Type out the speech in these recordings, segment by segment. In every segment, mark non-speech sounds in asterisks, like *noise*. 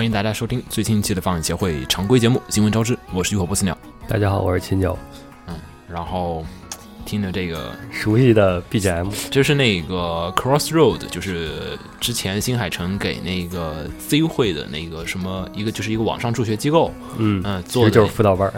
欢迎大家收听最新一期的放映协会常规节目《新闻招之》，我是浴火不死鸟。大家好，我是秦九。嗯，然后听着这个熟悉的 BGM，就是那个 Crossroad，就是之前新海诚给那个 Z 会的那个什么一个，就是一个网上助学机构，嗯嗯，做的就是辅导班儿，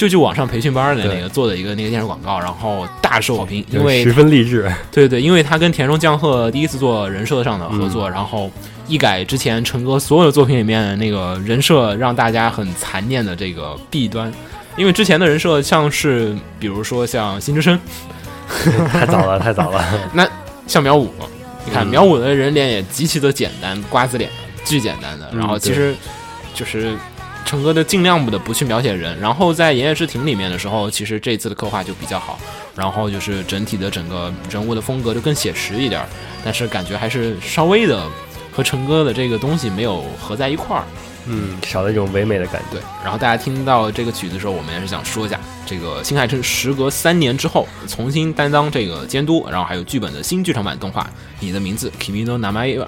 就去网上培训班的那个做的一个那个电视广告，然后大受好评，因为十分励志。对对，因为他跟田中将贺第一次做人设上的合作，然后一改之前陈哥所有的作品里面那个人设让大家很残念的这个弊端，因为之前的人设像是比如说像新之声，*laughs* 太早了，太早了。*laughs* 那像苗五，你看嗯苗五的人脸也极其的简单，瓜子脸，巨简单的，嗯然后其实就是。陈哥的尽量的不去描写人，然后在《炎夜之庭》里面的时候，其实这次的刻画就比较好，然后就是整体的整个人物的风格就更写实一点儿，但是感觉还是稍微的和成哥的这个东西没有合在一块儿。嗯，少了一种唯美的感觉。对，然后大家听到这个曲子的时候，我们也是想说一下，这个新海诚时隔三年之后重新担当这个监督，然后还有剧本的新剧场版动画《你的名字 Kimi no Namae》，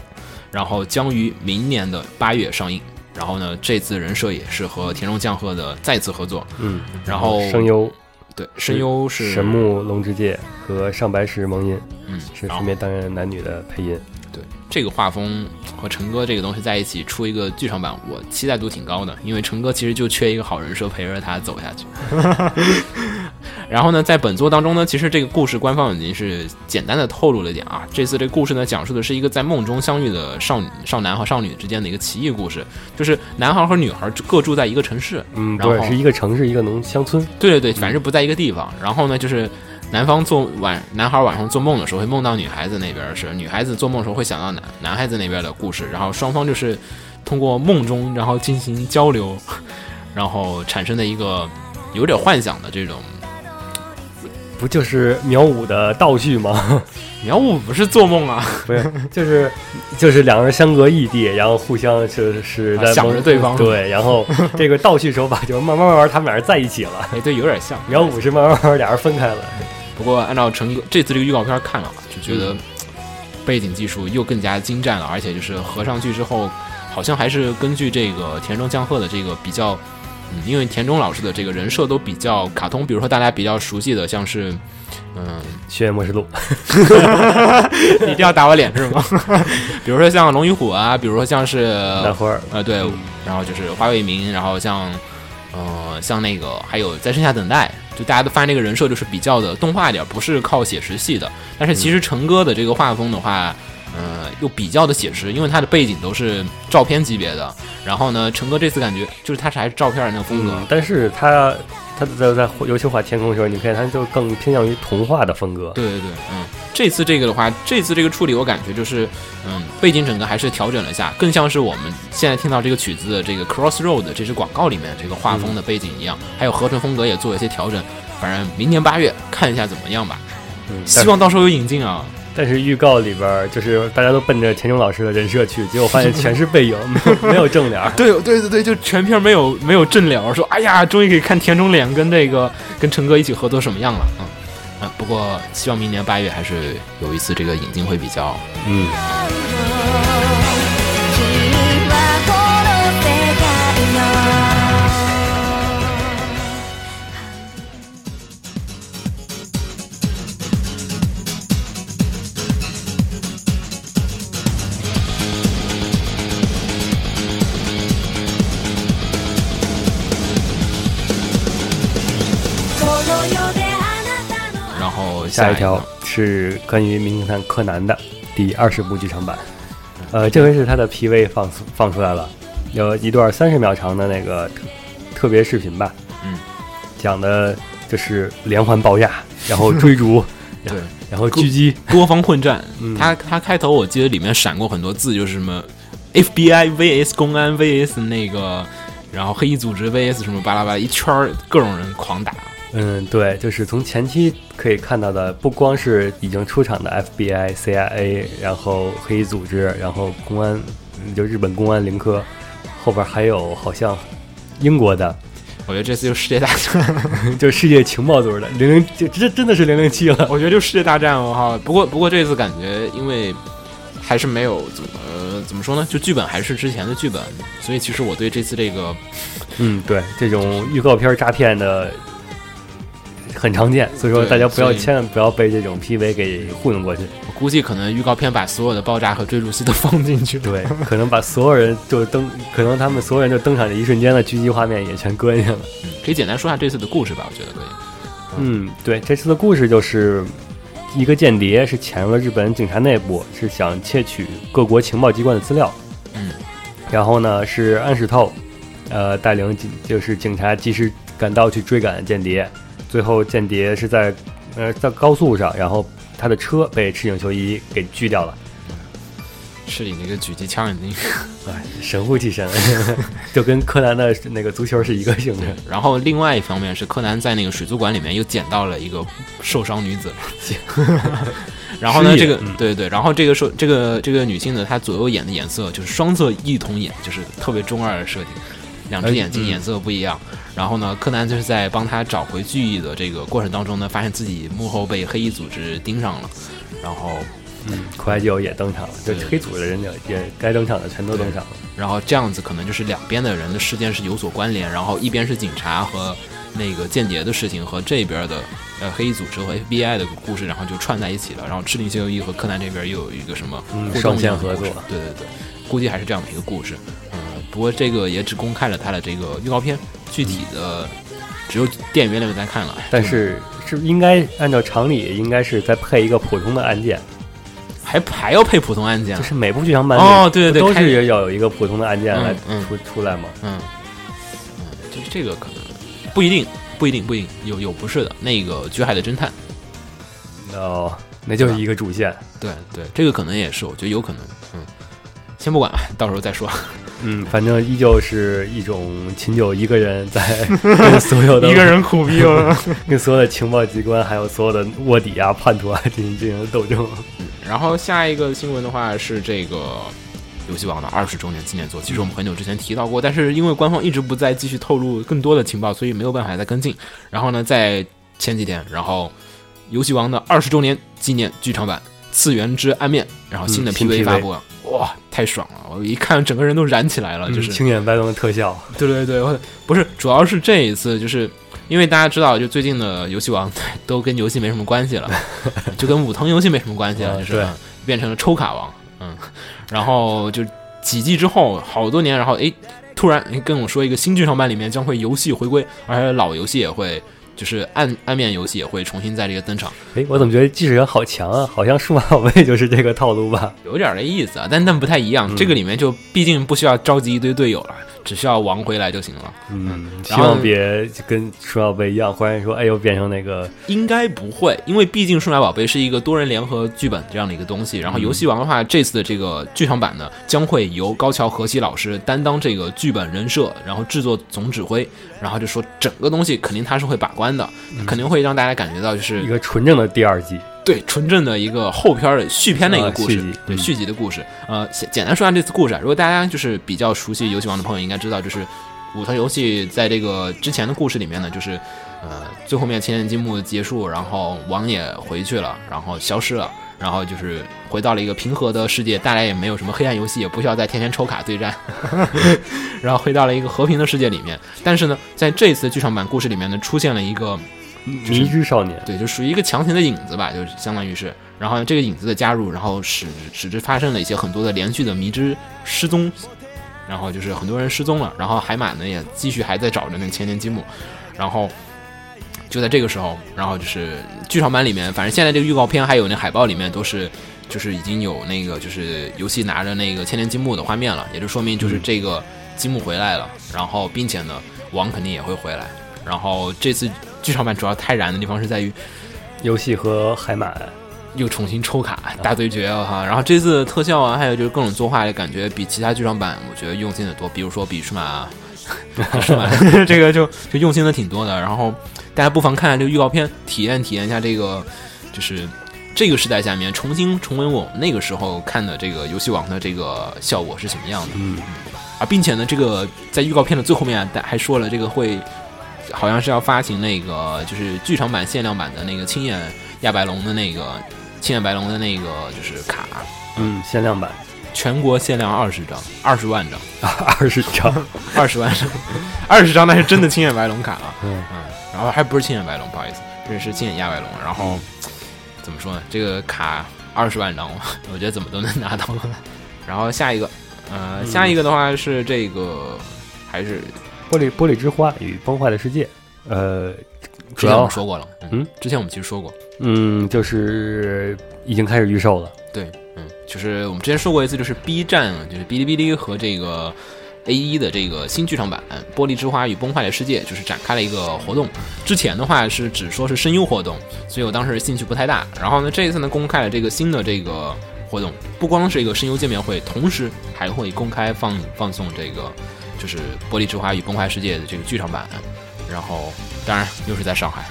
然后将于明年的八月上映。然后呢，这次人设也是和田中将贺的再次合作，嗯，然后声优对声优是神木龙之介和上白石萌音嗯，是分别担任男女的配音。对这个画风和陈哥这个东西在一起出一个剧场版，我期待度挺高的，因为陈哥其实就缺一个好人设陪着他走下去。*laughs* 然后呢，在本作当中呢，其实这个故事官方已经是简单的透露了一点啊。这次这故事呢，讲述的是一个在梦中相遇的少女少男和少女之间的一个奇异故事，就是男孩和女孩各住在一个城市，嗯，然后对，是一个城市，一个农乡村。对对对，反正不在一个地方。然后呢，就是男方做晚，男孩晚上做梦的时候会梦到女孩子那边的事，女孩子做梦的时候会想到男男孩子那边的故事，然后双方就是通过梦中然后进行交流，然后产生的一个有点幻想的这种。不就是苗五的道具吗？*laughs* 苗五不是做梦啊，*laughs* 不是，就是就是两个人相隔异地，然后互相就是在啊想着对方 *laughs* 对，然后这个道具手法就是慢慢慢慢他们俩人在一起了。哎，对，有点像。苗五是慢慢慢慢俩人分开了。不过按照陈哥这次这个预告片看了，就觉嗯得背景技术又更加精湛了，而且就是合上去之后，好像还是根据这个田中将鹤的这个比较，嗯，因为田中老师的这个人设都比较卡通，比如说大家比较熟悉的像是，嗯，血缘模式录，*laughs* 你一定要打我脸是吗？*laughs* 比如说像龙与虎啊，比如说像是呃对，然后就是花未明，然后像呃像那个还有在剩下等待，就大家都发现这个人设就是比较的动画一点，不是靠写实系的。但是其实成哥的这个画风的话，呃又比较的写实，因为它的背景都是照片级别的。然后呢，陈哥这次感觉就是他是还是照片的那个风格，嗯，但是他他在在尤其画天空的时候，你看他就更偏向于童话的风格。对对对，嗯，这次这个的话，这次这个处理我感觉就是，嗯，背景整个还是调整了一下，更像是我们现在听到这个曲子的这个 Crossroad 这支广告里面这个画风的背景一样，还有合成风格也做了一些调整。反正明年八月看一下怎么样吧，嗯，希望到时候有引进啊。但是预告里边就是大家都奔着田中老师的人设去，结果发现全是背影，没有 *laughs* 没有正脸。对对对对，就全片没有没有正脸，说哎呀，终于可以看田中脸跟这个跟陈哥一起合作什么样了，嗯啊，不过希望明年八月还是有一次这个引进会比较嗯，下一条是关于《名侦探柯南》的第二十部剧场版，呃，这回是他的 PV 放放出来了，有一段三十秒长的那个特特别视频吧，嗯，讲的就是连环爆炸，*laughs* 然后追逐，对。然后狙击，多方混战。*laughs* 嗯他他开头我记得里面闪过很多字，就是什么 FBI VS 公安 VS 那个，然后黑衣组织 VS 什么巴拉巴拉，一圈儿各种人狂打。嗯，对，就是从前期可以看到的，不光是已经出场的 FBI、CIA，然后黑衣组织，然后公安，嗯就日本公安林科，后边还有好像英国的，我觉得这次就世界大战，*laughs* 就世界情报组织的零零，就这真的是零零七了。我觉得就世界大战，我靠！不过不过这次感觉，因为还是没有怎么、呃怎么说呢？就剧本还是之前的剧本，所以其实我对这次这个嗯，对，这种预告片诈骗的很常见，所以说大家不要千万不要被这种 PV 给糊弄过去。我估计可能预告片把所有的爆炸和追逐戏都放进去了。对，可能把所有人就登，可能他们所有人就登场的一瞬间的狙击画面也全搁进去了。嗯，可以简单说下这次的故事吧，我觉得可以。嗯，对，这次的故事就是一个间谍是潜入了日本警察内部，是想窃取各国情报机关的资料。嗯，然后呢是安室透，呃，带领警就是警察及时赶到去追赶间谍，最后间谍是在呃在高速上，然后他的车被赤井秀一给狙掉了。是你那个狙击枪已经 *laughs* 哎，神乎其神，*laughs* 就跟柯南的那个足球是一个性质。然后另外一方面是柯南在那个水族馆里面又捡到了一个受伤女子，*laughs* 然后呢，这个对对，然后这个受这个这个女性呢，她左右眼的颜色就是双色异瞳眼，就是特别中二的设计，两只眼睛嗯颜色不一样。然后呢，柯南就是在帮他找回记忆的这个过程当中呢，发现自己幕后被黑衣组织盯上了，然后嗯，快就也登场了，就对黑组的人也也该登场的全都登场了。然后这样子可能就是两边的人的事件是有所关联，然后一边是警察和那个间谍的事情和这边的呃黑衣组织和 FBI 的故事，然后就串在一起了。然后赤井秀一和柯南这边又有一个什么互动嗯双线一样的故事合作对对对，估计还是这样的一个故事。嗯、不过这个也只公开了它的这个预告片，具体的只有电影院里面在看了。但是是应该按照常理，应该是再配一个普通的按键，还还要配普通按键就，是每部剧场版哦对对对不都开是要有一个普通的按键来嗯嗯出出来嘛？嗯，嗯，这这个可能不一定，不一定，不一定，有有不是的。那个《绝海的侦探》。哦，那就是一个主线。对对，这个可能也是，我觉得有可能。嗯，先不管，到时候再说。嗯，反正依旧是一种秦九一个人在跟所有的 *laughs* *laughs* 一个人苦逼了。跟所有的情报机关，还有所有的卧底啊、叛徒啊进行进行斗争。然后下一个新闻的话是这个游戏王的二十周年纪念作，其实我们很久之前提到过，但是因为官方一直不再继续透露更多的情报，所以没有办法再跟进。然后呢，在前几天，然后游戏王的二十周年纪念剧场版《次元之暗面》，然后新的 PV 发布了，哇，太爽了！我一看整个人都燃起来了，就是青眼白龙的特效，对对对，我不是，主要是这一次，就是因为大家知道，就最近的游戏王都跟游戏没什么关系了，*laughs* 就跟武藤游戏没什么关系了，就是嗯变成了抽卡王，嗯，然后就几季之后，好多年，然后诶，突然跟我说一个新剧场版里面将会游戏回归，而且老游戏也会。就是暗暗面游戏也会重新在这个登场，哎，我怎么觉得既视感好强啊？好像数码宝贝就是这个套路吧？有点儿那意思啊，但但不太一样。嗯这个里面就毕竟不需要召集一堆队友了，只需要王回来就行了。嗯，希望别跟数码宝贝一样，忽然说，哎呦，变成那个应该不会，因为毕竟数码宝贝是一个多人联合剧本这样的一个东西。然后游戏王的话，这次的这个剧场版呢，将会由高桥和希老师担当这个剧本人设，然后制作总指挥。然后就说整个东西肯定他是会把关的，肯定会让大家感觉到就是一个纯正的第二季。对纯正的一个后篇儿的续篇的一个故事，对续集的故事。呃，简简单说下这次故事啊，如果大家就是比较熟悉游戏王的朋友，应该知道，就是武藤游戏在这个之前的故事里面呢，就是呃最后面千年积木结束，然后王也回去了，然后消失了。然后就是回到了一个平和的世界，大家也没有什么黑暗游戏，也不需要再天天抽卡对战，*laughs* 然后回到了一个和平的世界里面。但是呢，在这次剧场版故事里面呢，出现了一个迷之少年，对，就属于一个强行的影子吧，就是相当于是，然后这个影子的加入，然后使使之发生了一些很多的连续的迷之失踪，然后就是很多人失踪了，然后海马呢也继续还在找着那个千年积木，然后就在这个时候，然后就是剧场版里面，反正现在这个预告片还有那海报里面都是。就是已经有那个就是游戏拿着那个千年积木的画面了，也就说明就是这个积木回来了，然后并且呢，王肯定也会回来。然后这次剧场版主要太燃的地方是在于游戏和海马，又重新抽卡大对决了哈，然后这次特效啊，还有就是各种作画的感觉比其他剧场版我觉得用心的多，比如说比数码，数码 *laughs* 这个就就用心的挺多的。然后大家不妨看看这个预告片，体验体验一下这个就是。这个时代下面重新重温我们那个时候看的这个游戏王的这个效果是什么样的？嗯，啊，并且呢，这个在预告片的最后面啊还说了，这个会好像是要发行那个就是剧场版限量版的那个青眼亚白龙的那个青眼白龙的那个就是卡，嗯，限量版全国限量二十张，二十万张，*laughs* 二十张，*laughs* 二十万张，二十张那是真的青眼白龙卡啊。嗯嗯，然后还不是青眼白龙，不好意思，这是青眼亚白龙。然后怎么说呢？这个卡二十万张，*laughs* 我觉得怎么都能拿到。然后下一个，呃，下一个的话是这个，还是玻璃玻璃之花与崩坏的世界，呃，主之前我要们说过了，嗯，之前我们其实说过，嗯，就是已经开始预售了。对，嗯，就是我们之前说过一次，就是 B 站，就是哔哩哔哩和这个 A 一的这个新剧场版《玻璃之花与崩坏的世界》，就是展开了一个活动。之前的话是只说是声优活动，所以我当时兴趣不太大。然后呢，这一次呢公开了这个新的这个活动，不光是一个声优见面会，同时还会公开放放送这个就是《玻璃之花与崩坏世界》的这个剧场版。然后，当然又是在上海。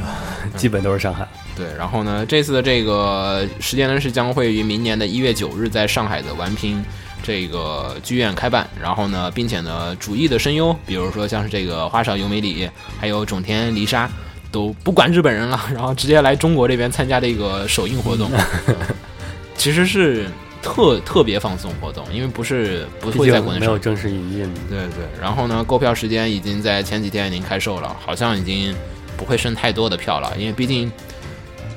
*laughs* 基本都是上海。对，然后呢，这次的这个时间呢是将会于明年的一月九日在上海的丸平这个剧院开办。然后呢，并且呢，主役的声优，比如说像是这个花少由美里，还有种田梨沙，都不管日本人了，然后直接来中国这边参加这个首映活动。嗯 *laughs* 其实是特特别放松活动，因为不是不毕会在国内没有正式引进，对对，然后呢，购票时间已经在前几天已经开售了，好像已经不会剩太多的票了，因为毕竟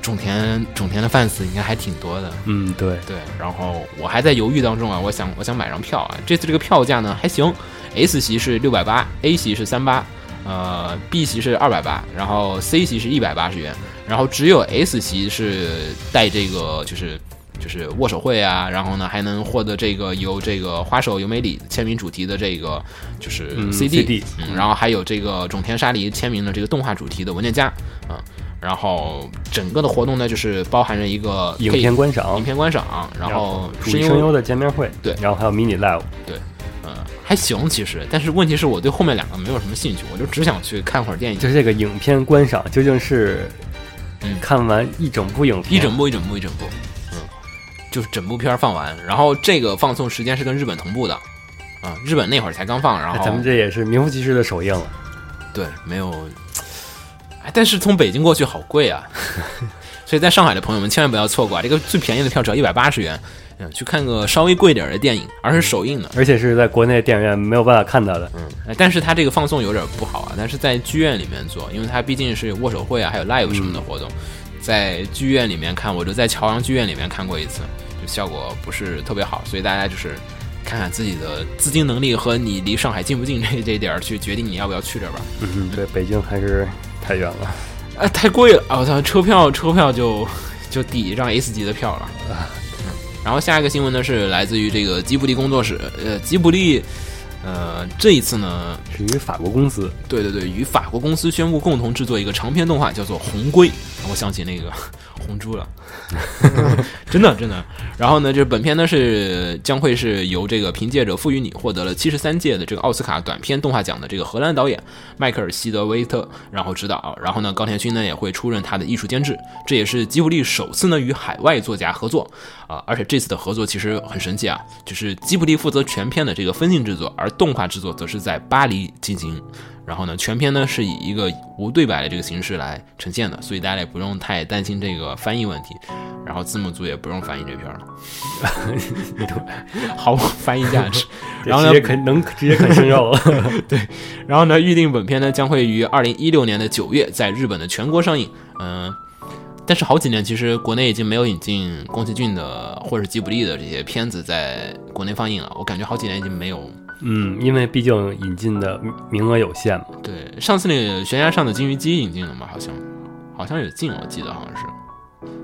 种田种田的 fans 应该还挺多的。嗯，对，对，然后我还在犹豫当中啊，我想我想买张票啊，这次这个票价呢还行，S 席是六百八，A 席是三八，呃，B 席是二百八，然后 C 席是一百八十元，然后只有 S 席是带这个就是。就是握手会啊，然后呢还能获得这个由这个花手由美里签名主题的这个就是嗯 CD，、CD 嗯，然后还有这个种田沙梨签名的这个动画主题的文件夹，嗯，然后整个的活动呢就是包含着一个影片观赏影，片观赏，然后主声优声优的见面会，对。然后还有 mini live，对嗯，还行其实，但是问题是我对后面两个没有什么兴趣，我就只想去看会儿电影，就是这个影片观赏究竟是嗯。看完一整部影片，一整部一整部一整部，嗯，就是整部片儿放完，然后这个放送时间是跟日本同步的，啊、日本那会儿才刚放，然后哎咱们这也是名副其实的首映了。对没有，哎，但是从北京过去好贵啊，*laughs* 所以在上海的朋友们千万不要错过啊，这个最便宜的票只要一百八十元，嗯，去看个稍微贵点儿的电影，而是首映的。而且是在国内电影院没有办法看到的。嗯，哎但是它这个放送有点不好啊，但是在剧院里面做，因为它毕竟是有握手会啊，还有 live 什么的活动，在剧院里面看，我就在朝阳剧院里面看过一次，就效果不是特别好，所以大家就是看看自己的资金能力和你离上海近不近这这一点儿去决定你要不要去这儿吧。嗯，对，北京还是太远了。啊，太贵了！啊我操，车票车票就就抵一张 S 级的票了。*laughs* 嗯，然后下一个新闻呢是来自于这个吉卜力工作室，呃，吉卜力，呃，这一次呢是与法国公司，对对对，与法国公司宣布共同制作一个长篇动画，叫做《红龟》。我想起那个红猪了，*laughs* 真的真的。然后呢，这本片呢是将会是由这个凭借着《赋予你》获得了七十三届的这个奥斯卡短片动画奖的这个荷兰导演迈克尔·希德威特然后指导。然后呢，高田勋呢也会出任他的艺术监制。这也是吉卜力首次呢与海外作家合作啊、而且这次的合作其实很神奇啊，就是吉卜力负责全片的这个分镜制作，而动画制作则是在巴黎进行。然后呢，全片呢是以一个无对白的这个形式来呈现的，所以大家也不用太担心这个翻译问题。然后字幕组也不用翻译这片儿了，*laughs* 毫无翻译价值。*laughs* 然后呢直接啃能直接啃生肉了。*laughs* 对然后呢，预定本片呢将会于二零一六年的九月在日本的全国上映。嗯、但是好几年其实国内已经没有引进宫崎骏的或者吉卜力的这些片子在国内放映了，我感觉好几年已经没有。嗯，因为毕竟引进的名额有限嘛。对，上次那个悬崖上的金鱼姬引进了嘛？好像，好像有进，我记得好像是，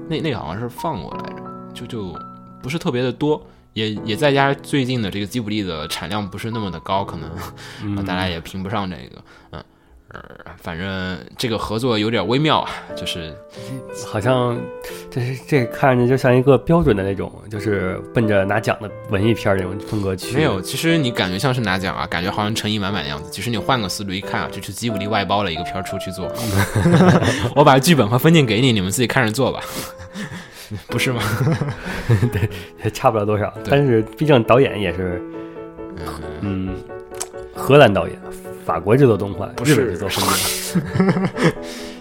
那那个好像是放过来着，就就不是特别的多，也也再加上最近的这个吉卜力的产量不是那么的高，可能、嗯 *laughs* 大家也评不上这个，嗯。呃，反正这个合作有点微妙啊，就是好像这是这看着就像一个标准的那种，就是奔着拿奖的文艺片儿那种风格去。没有，其实你感觉像是拿奖啊，感觉好像诚意满满的样子。其实你换个思路一看啊，这是吉卜力外包了一个片儿出去做，*laughs* 我把剧本和分镜给你，你们自己看着做吧，*laughs* 不是吗？*laughs* 对也差不了多少。但是毕竟导演也是，嗯，荷兰导演，法国制作动画，不是日本制作风格。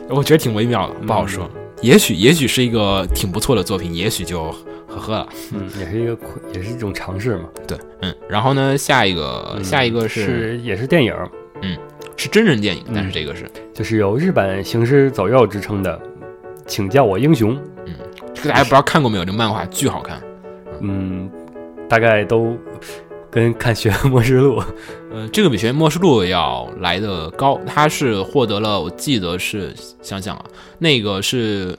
*laughs* 我觉得挺微妙的，不好说。也许也许是一个挺不错的作品，也许就呵呵了。嗯，也是一个也是一种尝试嘛。对，嗯，然后呢，下一个、嗯下一个是也是电影，嗯是真人电影，嗯但是这个是就是有日本行尸走肉之称的，请叫我英雄。这个大家不知道看过没有？这个漫画巨好看。嗯，大概都跟看《血缘末世录》呃，这个比《学院末世录》要来的高，它是获得了，我记得是想想啊，那个是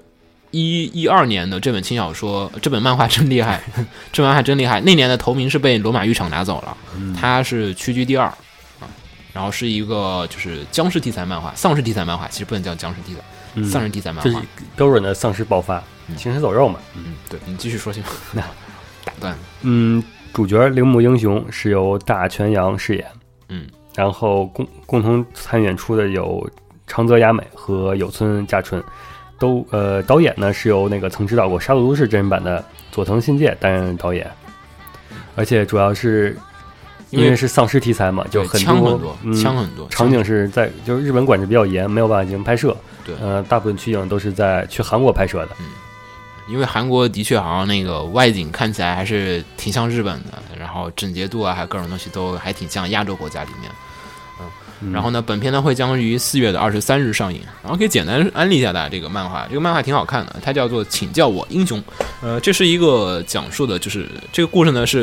一一二年的这本轻小说，这本漫画真厉害，*laughs* 这本漫画真厉害。那年的头名是被罗马浴场拿走了，它是屈居第二啊，然后是一个就是僵尸题材漫画，丧尸题材漫画，其实不能叫僵尸题材，嗯丧尸题材漫画。标准的丧尸爆发，行尸走肉嘛。嗯，对你继续说行吗？*laughs* 打断。嗯，主角铃木英雄是由大泉洋饰演，嗯，然后共共同参演出的有长泽雅美和有村架纯，都呃导演呢是由那个曾指导过《杀戮都市》真人版的佐藤信介担任导演，而且主要是因因为为是丧尸题材嘛，就很多枪很多，嗯枪很多，场景是在就是日本管制比较严，没有办法进行拍摄，对。呃，大部分取景都是在去韩国拍摄的，因为韩国的确好像那个外景看起来还是挺像日本的，然后整洁度啊，还有各种东西都还挺像亚洲国家里面。嗯然后呢，本片呢会将于四月的二十三日上映。然后可以简单安利一下大家这个漫画，这个漫画挺好看的，它叫做《请叫我英雄》。呃，这是一个讲述的，就是这个故事呢是，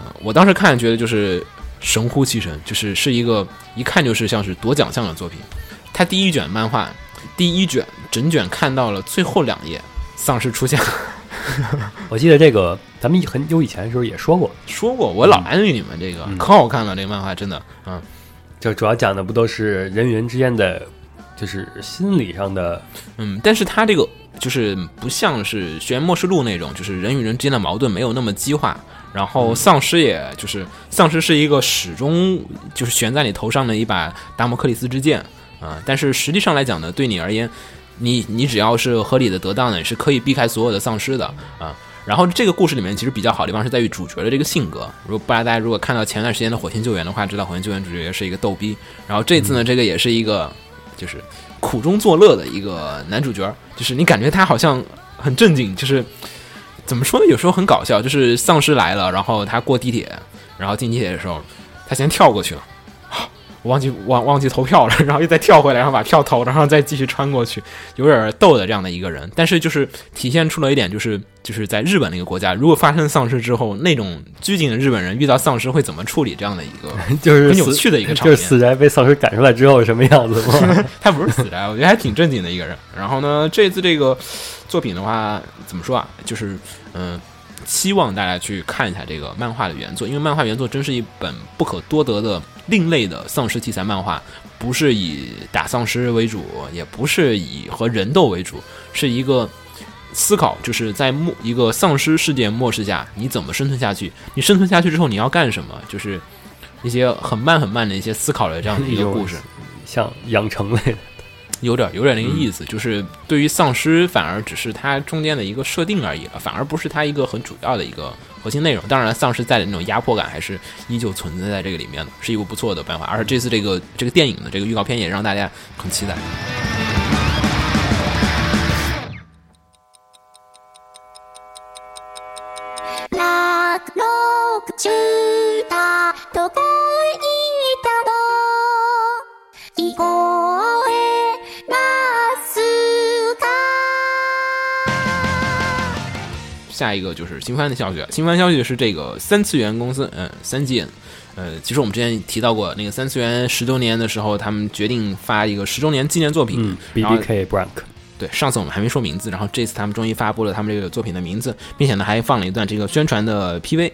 呃，我当时看觉得就是神乎其神，就是是一个一看就是像是夺奖项的作品。它第一卷漫画，第一卷整卷看到了最后两页，丧尸出现。了。*laughs* 我记得这个咱们很久以前的时候也说过，说过，我老安利你们这个，嗯。可好看了，这个漫画真的，嗯，就主要讲的不都是人与人之间的，就是心理上的，嗯，但是他这个就是不像是《悬末世录》那种，就是人与人之间的矛盾没有那么激化，然后丧尸也就是丧尸是一个始终就是悬在你头上的一把达摩克里斯之剑啊、但是实际上来讲呢，对你而言，你你只要是合理的得当的，你是可以避开所有的丧尸的啊。然后这个故事里面其实比较好的地方是在于主角的这个性格。如果不然大家如果看到前段时间的《火星救援》的话，知道《火星救援》主角是一个逗逼，然后这次呢，这个也是一个就是苦中作乐的一个男主角，就是你感觉他好像很正经，就是怎么说呢？有时候很搞笑，就是丧尸来了，然后他过地铁，然后进地铁的时候，他先跳过去了。忘记忘忘记投票了，*laughs* 然后又再跳回来，然后把票投，然后再继续穿过去，有点逗的这样的一个人。但是就是体现出了一点，就是就是在日本那个国家，如果发生丧尸之后，那种拘谨的日本人遇到丧尸会怎么处理这样的一个 *laughs* 就是死很有趣的一个场面。*laughs* 就是死宅被丧尸赶出来之后是什么样子吗？他不是死宅，我觉得还挺正经的一个人。然后呢，这次这个作品的话，怎么说啊？就是嗯、期望大家去看一下这个漫画的原作，因为漫画原作真是一本不可多得的另类的丧尸题材漫画，不是以打丧尸为主，也不是以和人斗为主，是一个。思考就是在末一个丧尸世界末世下，你怎么生存下去？你生存下去之后你要干什么？就是一些很慢很慢的一些思考的这样的一个故事。像养成类的，有点有点那个意思，就是对于丧尸反而只是它中间的一个设定而已了，反而不是它一个很主要的一个核心内容。当然，丧尸在的那种压迫感还是依旧存在在这个里面的，是一部不错的办法。而且这次这个这个电影的这个预告片也让大家很期待。落録中だどこへ 下一个就是新番的消息了，新番消息是这个三次元公司，嗯，三季，呃，其实我们之前提到过，那个三次元十周年的时候，他们决定发一个十周年纪念作品，嗯，BBK Brank，对，上次我们还没说名字，然后这次他们终于发布了他们这个作品的名字，并且呢还放了一段这个宣传的 PV。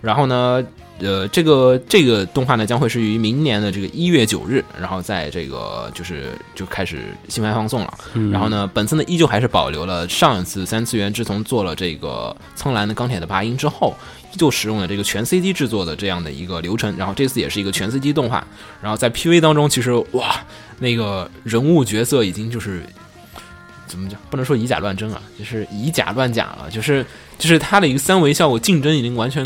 然后呢，呃，这个这个动画呢将会是于明年的这个一月九日，然后在这个就是就开始新番放送了。嗯然后呢，本次呢依旧还是保留了上一次三次元自从做了这个苍蓝的钢铁的八音之后，依旧使用了这个全 CG 制作的这样的一个流程。然后这次也是一个全 CG 动画。然后在 PV 当中，其实哇，那个人物角色已经就是怎么讲？不能说以假乱真啊，就是以假乱假了。就是就是它的一个三维效果竞争已经完全，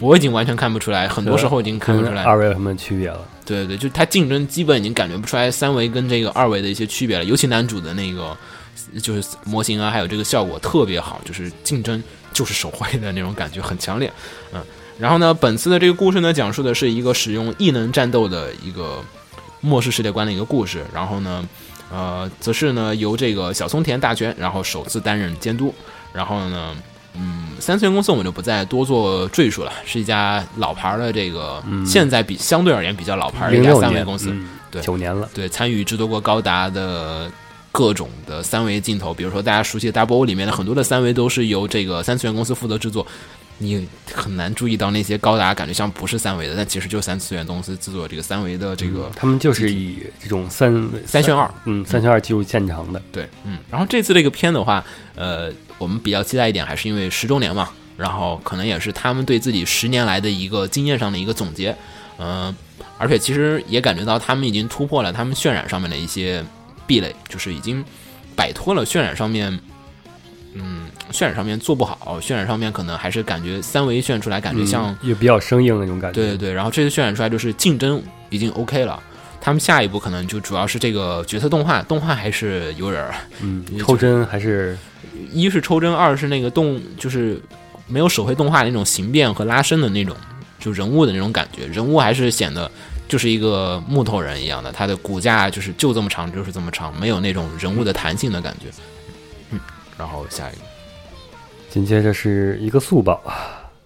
我已经完全看不出来，很多时候已经看不出来。二维有什么区别了？对对，就它竞争基本已经感觉不出来三维跟这个二维的一些区别了，尤其男主的那个就是模型啊，还有这个效果特别好，就是竞争就是手绘的那种感觉很强烈，嗯。然后呢，本次的这个故事呢，讲述的是一个使用异能战斗的一个末世世界观的一个故事。然后呢，呃，则是呢由这个小松田大权，然后首次担任监督。然后呢，嗯，三次元公司我们就不再多做赘述了，是一家老牌的这个，现在比相对而言比较老牌的一家三维公司。嗯对九年了，对，参与制作过高达的各种的三维镜头，比如说大家熟悉的 Double O 里面的很多的三维都是由这个三次元公司负责制作。你很难注意到那些高达感觉像不是三维的，但其实就是三次元公司制作这个三维的这个他们就是以这种三三选二，嗯三选二技术见长的，对，嗯，然后这次这个片的话，呃，我们比较期待一点，还是因为十周年嘛，然后可能也是他们对自己十年来的一个经验上的一个总结，嗯、而且其实也感觉到他们已经突破了他们渲染上面的一些壁垒，就是已经摆脱了渲染上面，嗯，渲染上面做不好，渲染上面可能还是感觉三维渲出来感觉像嗯也比较生硬那种感觉。对对对，然后这次渲染出来就是竞争已经 OK 了，他们下一步可能就主要是这个角色动画，动画还是有点儿，嗯 *laughs* 抽帧还是一是抽帧，二是那个动就是没有手绘动画那种形变和拉伸的那种，就人物的那种感觉，人物还是显得就是一个木头人一样的，他的骨架就是就这么长，就是这么长，没有那种人物的弹性的感觉。嗯，然后下一个，紧接着是一个速报，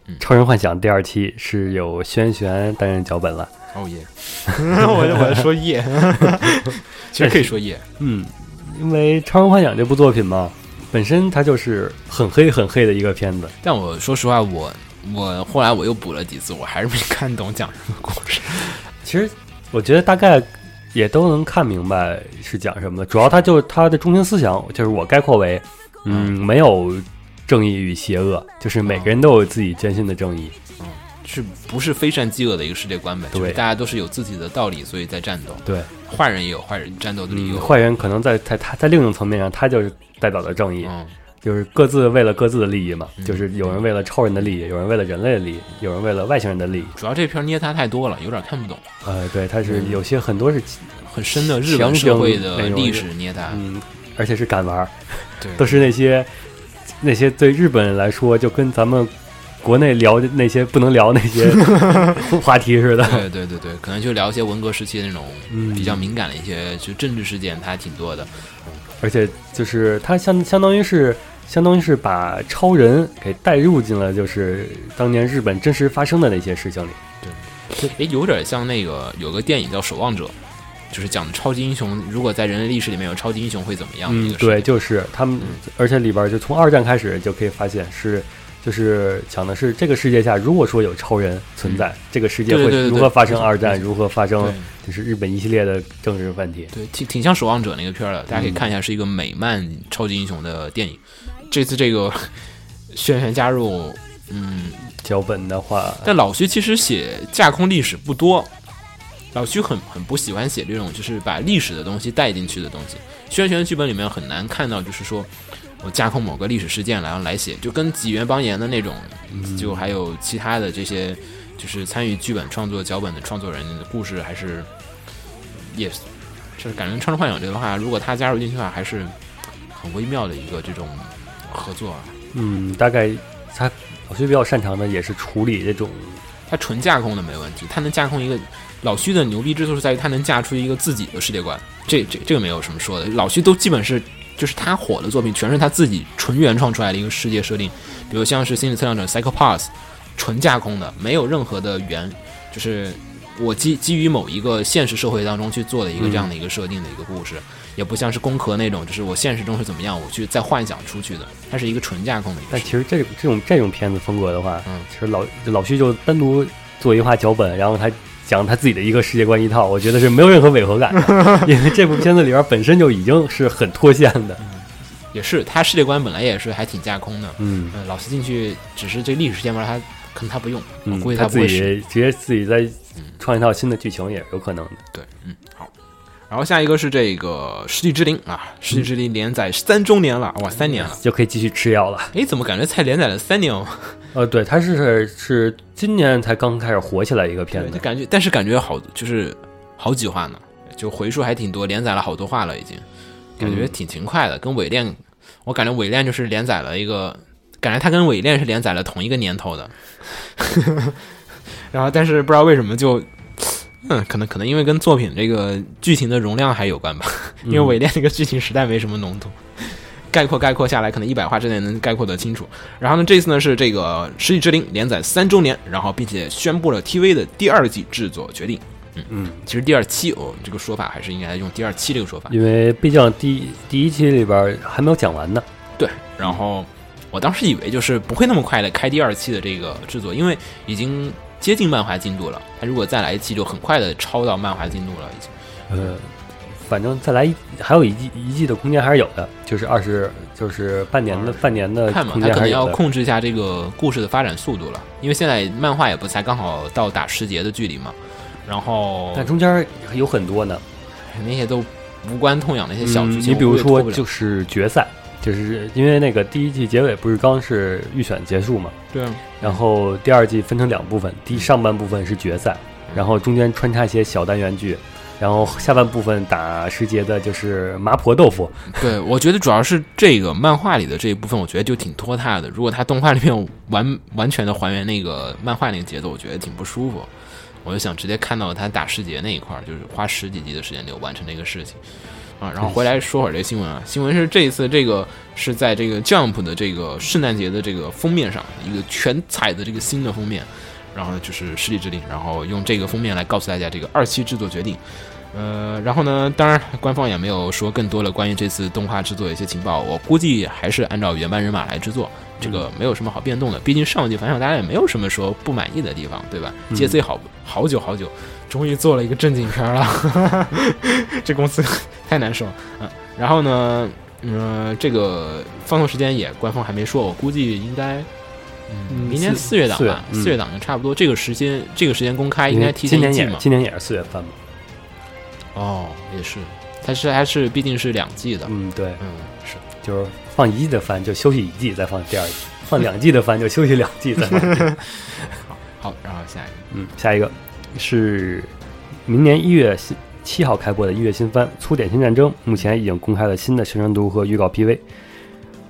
嗯超人幻想》第二期是由轩轩担任脚本了。哦耶，*laughs* 我就我在说耶，*laughs* 其实可以说耶，嗯，因为《超人幻想》这部作品嘛，本身它就是很黑很黑的一个片子。但我说实话，我我后来我又补了几次，我还是没看懂讲什么故事。其实我觉得大概也都能看明白是讲什么的，主要它就它的中心思想就是我概括为，嗯，没有正义与邪恶，就是每个人都有自己坚信的正义。是不是非善即恶的一个世界观呗？就是对大家都是有自己的道理，所以在战斗。对，坏人也有坏人战斗的理嗯，由。坏人可能在在他在另一种层面上，他就是代表了正义，嗯，就是各自为了各自的利益嘛，嗯就是有人为了超人的利益，有人为了人类的利益，有人为了外星人的利益。主要这片捏他太多了，有点看不懂，呃，对，他是嗯有些很多是，很深的日本社会的历史捏他。嗯，而且是敢玩儿，对，都是那些那些对日本人来说，就跟咱们国内聊的那些不能聊那些 *laughs* 话题似的。对对对对，可能就聊一些文革时期的那种嗯，比较敏感的一些就政治事件，它还挺多的。而且就是它相相当于是相当于是把超人给带入进了就是当年日本真实发生的那些事情里。诶，有点像那个有个电影叫《守望者》，就是讲超级英雄如果在人类历史里面有超级英雄会怎么样嗯，对。就是他们，而且里边就从二战开始就可以发现是。就是讲的是这个世界下，如果说有超人存在，这个世界会如何发生二战，如何发生就是日本一系列的政治问题。对，挺挺像《守望者》那个片儿的，大家可以嗯看一下，是一个美漫超级英雄的电影。这次这个 *laughs* 轩辕加入，嗯，脚本的话，但老徐其实写架空历史不多，老徐很很不喜欢写这种就是把历史的东西带进去的东西。轩辕的剧本里面很难看到，就是说我架空某个历史事件然后来写，就跟几元邦彦的那种，就还有其他的这些，就是参与剧本创作脚本的创作人的故事，还是也就是感觉《超人幻想》这个的话，如果他加入进去的话，还是很微妙的一个这种合作啊。嗯，大概他老徐比较擅长的也是处理这种，他纯架空的没问题，他能架空一个老徐的牛逼之处是在于他能架出一个自己的世界观，这这这个没有什么说的。老徐都基本是就是他火的作品，全是他自己纯原创出来的一个世界设定，比如像是心理测量者 Psycho Pass，纯架空的，没有任何的原，就是我基基于某一个现实社会当中去做的一个这样的一个设定的一个故事，也不像是攻壳那种，就是我现实中是怎么样，我去再幻想出去的，它是一个纯架空的一个但其实这种这种这种片子风格的话，嗯。其实老老徐就单独做一画脚本，然后他讲他自己的一个世界观一套，我觉得是没有任何违和感的，*laughs* 因为这部片子里边本身就已经是很脱线的。也是他世界观本来也是还挺架空的，嗯嗯，老斯进去只是这历史事件玩，他可能他不用，估计，他自不会使。己直接自己再创一套新的剧情也是有可能的。对，嗯，好。然后下一个是这个《世纪之灵》啊，《世纪之灵》连载三周年了，哇，三年了。*laughs* 就可以继续吃药了。诶，怎么感觉才连载了三年哦？*laughs* 呃，对，它是是今年才刚开始火起来一个片，子，感觉，但是感觉好，就是好几话呢，就回数还挺多，连载了好多话了，已经，感觉挺勤快的。跟伪恋，我感觉伪恋就是连载了一个，感觉它跟伪恋是连载了同一个年头的，*laughs* 然后但是不知道为什么就，嗯，可能可能因为跟作品这个剧情的容量还有关吧，因为伪恋这个剧情实在没什么浓度。概括概括下来，可能一百话之内能概括得清楚。然后呢，这次呢是这个《世纪之灵》连载三周年，然后并且宣布了 TV 的第二季制作决定。嗯，其实第二期哦，这个说法还是应该用第二期这个说法。因为毕竟第第一期里边还没有讲完呢。对，然后我当时以为就是不会那么快的开第二期的这个制作，因为已经接近漫画进度了。他如果再来一期，就很快的超到漫画进度了，已经。呃，反正再来一还有一季一季的空间还是有的，就是二十就是半年的半年的看嘛，他可能要。控制一下这个故事的发展速度了，因为现在漫画也不才刚好到打十节的距离嘛，然后但中间有很多呢，那些都无关痛痒的一些小剧嗯，情，你比如说就是决赛，就是因为那个第一季结尾不是刚是预选结束嘛，对啊，然后第二季分成两部分，第上半部分是决赛，然后中间穿插一些小单元剧，然后下半部分打十节的就是麻婆豆腐，*laughs* 对，我觉得主要是这个漫画里的这一部分，我觉得就挺拖沓的。如果他动画里面完 *laughs* 完全的还原那个漫画那个节奏，我觉得挺不舒服。我就想直接看到他打世节那一块儿，就是花十几集的时间就完成这个事情啊。然后回来说会儿这个新闻啊，新闻是这一次这个是在这个 Jump 的这个圣诞节的这个封面上，一个全彩的这个新的封面，然后就是《世纪之灵》，然后用这个封面来告诉大家这个二期制作决定。呃，然后呢，当然官方也没有说更多的关于这次动画制作的一些情报，我估计还是按照原班人马来制作，这个没有什么好变动的。毕竟上一季反响大家也没有什么说不满意的地方，对吧、嗯 j c 好好久好久，终于做了一个正经片儿了，*laughs* 这公司太难受。嗯，然后呢，呃，这个放送时间也官方还没说，我估计应该。嗯，嗯明年四四月档吧，嗯四月档就差不多。这个时间，这个时间公开应该提前今年一季嘛？也今年也是四月份嘛，哦，也是，它是还是毕竟是两季的，嗯，对，嗯，是。就是放一季的番就休息一季，再放第二季；放两季的番就休息两季，再放。*laughs* 好，然后下一个，嗯，下一个是明年一月新七号开播的一月新番《粗点心战争》，目前已经公开了新的宣传图和预告 PV。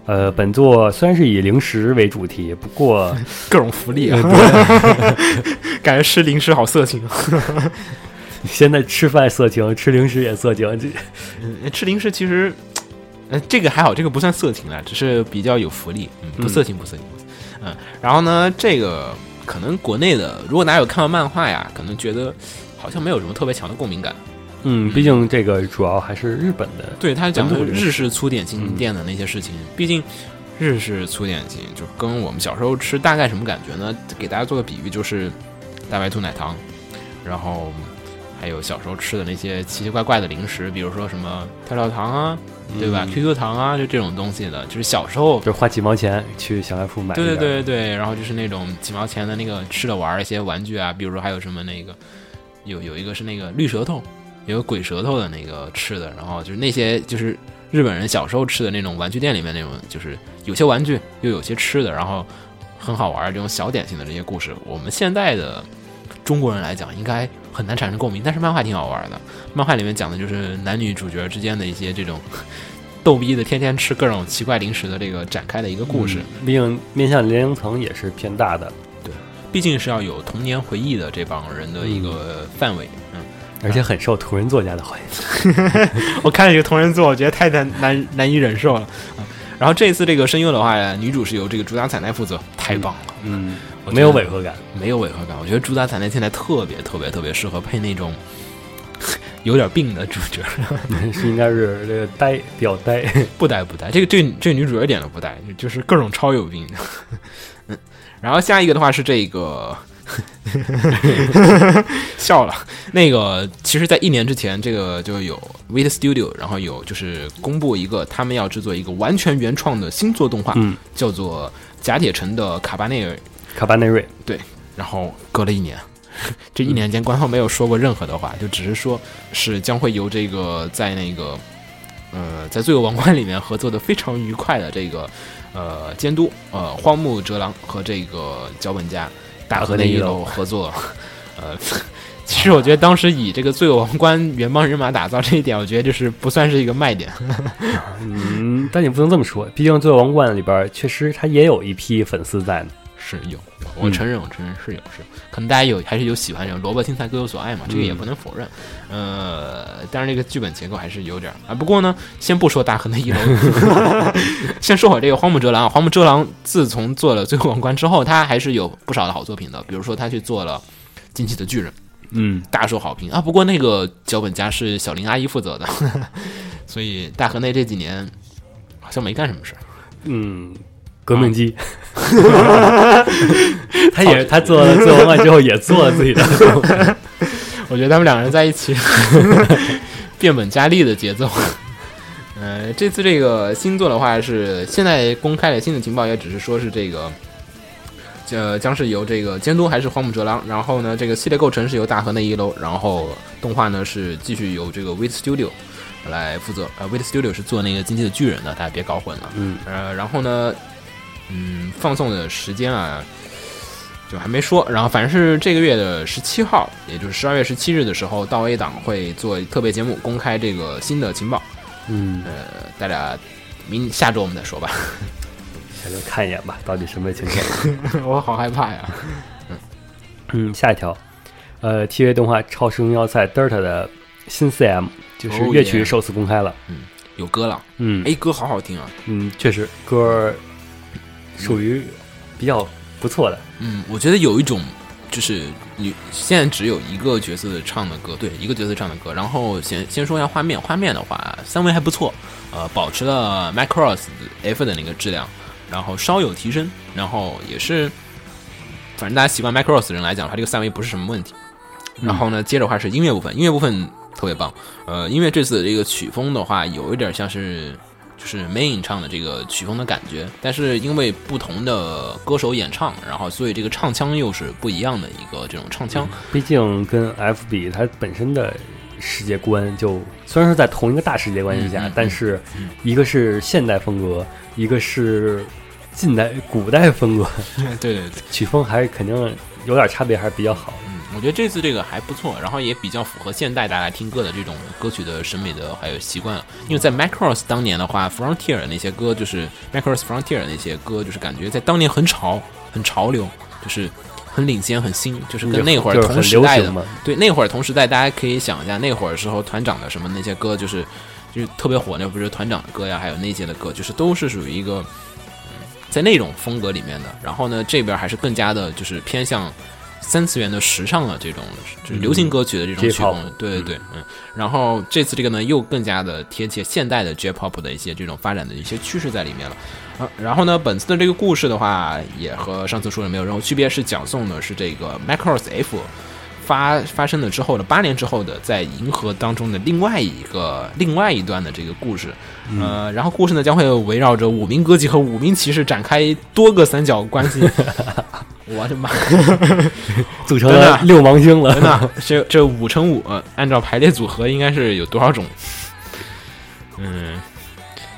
呃，本作虽然是以零食为主题，不过 *laughs* 各种福利啊，*laughs* 感觉吃零食好色情啊。*laughs* 现在吃饭色情，吃零食也色情，这嗯吃零食其实，呃，这个还好，这个不算色情了，只是比较有福利，嗯，不色情，不色情，嗯。然后呢，这个可能国内的，如果大家有看到漫画呀，可能觉得好像没有什么特别强的共鸣感。嗯，毕竟这个主要还是日本的，对他讲的日式粗点心店的那些事情，毕竟日式粗点心就跟我们小时候吃大概什么感觉呢？给大家做个比喻，就是大白兔奶糖，然后还有小时候吃的那些奇奇怪怪的零食，比如说什么跳跳糖啊，对吧、嗯 q q 糖啊，就这种东西的，就是小时候。就花几毛钱去小卖铺买对对。对对，然后就是那种几毛钱的那个吃的玩一些玩具啊，比如说还有什么那个有有一个是那个绿舌头，有鬼舌头的那个吃的，然后就是那些就是日本人小时候吃的那种玩具店里面那种，就是有些玩具又有些吃的，然后很好玩儿这种小点心的这些故事，我们现在的中国人来讲应该很难产生共鸣，但是漫画挺好玩的，漫画里面讲的就是男女主角之间的一些这种 *laughs* 逗逼的天天吃各种奇怪零食的这个展开的一个故事。嗯毕竟面向年龄层也是偏大的，对毕竟是要有童年回忆的这帮人的一个范围。嗯，而且很受同人作家的欢迎。*laughs* 我看了这个同人作，我觉得太难难难以忍受了。嗯，然后这次这个声优的话，女主是由这个竹达彩奈负责，太棒了，嗯，我没有违和感。没有违和感。我觉得竹达彩奈现在特别特别特别适合配那种 *laughs* 有点病的主角，*laughs* 是应该是这个呆，比较呆。不呆不呆。这个这个这个女主一点都不呆，就是各种超有病。嗯，然后下一个的话是这个。*laughs* 笑了，那个其实，在一年之前，这个就有 Wait Studio，然后有就是公布一个他们要制作一个完全原创的新作动画，嗯，叫做《甲铁城的卡巴内尔》，卡巴内瑞，对然后隔了一年，*laughs* 这一年间官方没有说过任何的话，就只是说是将会由这个在那个呃在《罪恶王冠》里面合作的非常愉快的这个呃监督呃荒木哲郎和这个脚本家大河内一楼合作，*laughs* 呃其实我觉得当时以这个罪恶王冠原班人马打造这一点，我觉得就是不算是一个卖点。嗯，但你不能这么说，毕竟《罪恶王冠》里边确实他也有一批粉丝在呢。是有，我承认，我承认是有，是有可能大家有还是有喜欢这种萝卜青菜各有所爱嘛，这个也不能否认。呃，但是这个剧本结构还是有点儿啊。不过呢，先不说大河的一楼，*laughs* *laughs* 先说会儿这个荒木哲郎。荒木哲郎自从做了《最后王冠》之后，他还是有不少的好作品的，比如说他去做了《惊奇的巨人》，嗯，大受好评啊。不过那个脚本家是小林阿姨负责的，*laughs* 所以大河内这几年好像没干什么事儿。嗯，革命机，*laughs* 他也他做了《罪恶王冠》之后，也做了自己的。*laughs* 我觉得他们两个人在一起 *laughs* 变本加厉的节奏。呃，这次这个新作的话是现在公开的新的情报，也只是说是这个，呃，将是由这个监督还是荒木哲郎，然后呢，这个系列构成是由大河内一楼，然后动画呢是继续由这个 Wit Studio 来负责。呃，Wit Studio 是做那个《进击的巨人》的，大家别搞混了。嗯，呃，然后呢，嗯，放送的时间啊，就还没说。然后反正是这个月的十七号，也就是十二月十七日的时候，到 A 档会做特别节目，公开这个新的情报。嗯，呃，大家明下周我们再说吧。下周看一眼吧，到底什么情况？*laughs* 我好害怕呀。嗯，下一条，呃，TV 动画《超时空要塞 Delta》的新 CM 就是哦乐曲首次公开了。嗯有歌了，嗯，哎，歌好好听啊。嗯，确实歌儿属于比较不错的。嗯，我觉得有一种就是你现在只有一个角色唱的歌，对，一个角色唱的歌。然后先先说一下画面，画面的话，三维还不错，呃，保持了 Macross F 的那个质量，然后稍有提升，然后也是，反正大家习惯 Macross 的人来讲它，这个三维不是什么问题。然后呢，接着话是音乐部分，音乐部分特别棒。呃，音乐这次这个曲风的话，有一点像是就是 Main 唱的这个曲风的感觉，但是因为不同的歌手演唱，然后所以这个唱腔又是不一样的一个这种唱腔。毕竟跟 F 比，它本身的世界观就虽然说在同一个大世界观之下，但是嗯一个是现代风格，一个是近代古代风格，*laughs* 对对对，曲风还是肯定有点差别，还是比较好的。嗯，我觉得这次这个还不错，然后也比较符合现代大家听歌的这种歌曲的审美的还有习惯。因为在 Macross 当年的话，Frontier 那些歌就是 Macross Frontier 那些歌，就是感觉在当年很潮、很潮流，就是很领先、很新，就是跟那会儿同时代的嘛，对，那会儿同时代，大家可以想一下，那会儿时候团长的什么那些歌，就是就是特别火，那不是团长的歌呀，还有那些的歌，就是都是属于一个、嗯在那种风格里面的。然后呢，这边还是更加的，就是偏向三次元的时尚的这种，就是流行歌曲的这种曲风。对对对，嗯。然后这次这个呢，又更加的贴切现代的 J-pop 的一些这种发展的一些趋势在里面了。啊，然后呢，本次的这个故事的话，也和上次说的没有任何区别，是讲述的是这个 Macross F 发发生了之后的八年之后的，在银河当中的另外一个另外一段的这个故事。呃，然后故事呢将会围绕着五名歌姬和五名骑士展开多个三角关系。*laughs* 我的妈！*laughs* 组成了六芒星了真。的，这这五乘五，呃按照排列组合应该是有多少种？嗯，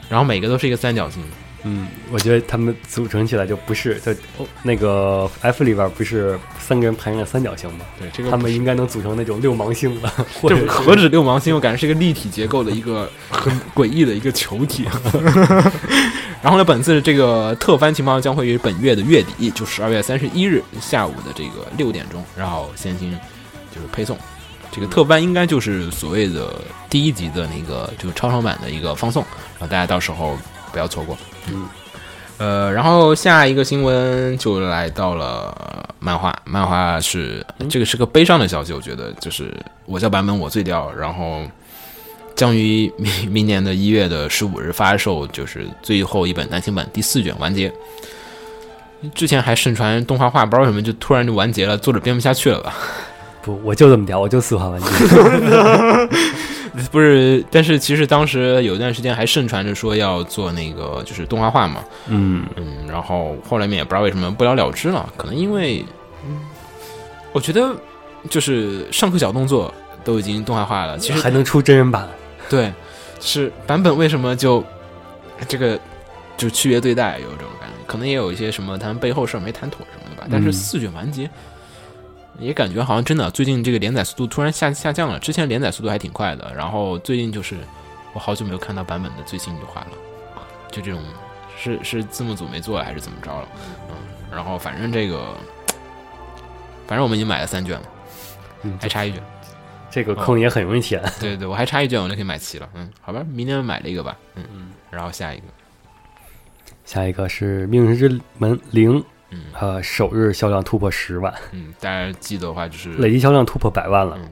然后每个都是一个三角形。嗯，我觉得他们组成起来就不是，就哦那个 F 里边不是三个人排成了三角形吗？对，这个他们应该能组成那种六芒星了，*laughs* 或者这何止六芒星，我感觉是一个立体结构的一个很诡异的一个球体。*laughs* 然后呢，本次这个特番情报将会于本月的月底，就十二月三十一日下午的这个六点钟，然后先行就是配送。这个特番应该就是所谓的第一集的那个就是超长版的一个放送，然后大家到时候不要错过。嗯，呃，然后下一个新闻就来到了漫画，漫画是这个是个悲伤的消息，我觉得就是我叫版本我最屌，然后将于明明年的一月的十五日发售，就是最后一本单行本第四卷完结。之前还盛传动画化，不知道为什么就突然就完结了，作者编不下去了吧？不，我就这么屌，我就四话完结。不是，但是其实当时有一段时间还盛传着说要做那个就是动画化嘛，嗯，嗯，然后后来面也不知道为什么不了了之了，可能因为，我觉得就是上课小动作都已经动画化了，其实还能出真人版，对，是版本为什么就这个就区别对待有这种感觉，可能也有一些什么他们背后事儿没谈妥什么的吧。但是嗯四卷完结，也感觉好像真的最近这个连载速度突然下下降了，之前连载速度还挺快的，然后最近就是我好久没有看到版本的最新一句话了，就这种是是字幕组没做还是怎么着了，嗯，然后反正这个，反正我们已经买了三卷了，嗯，还差一卷，这个坑也很容易填。对对对，我还差一卷我就可以买齐了，嗯，好吧，明天买了一个吧，嗯嗯，然后下一个，下一个是《命运之门零》，嗯呃，首日销量突破十万，嗯，大家记得的话就是累计销量突破百万了。嗯，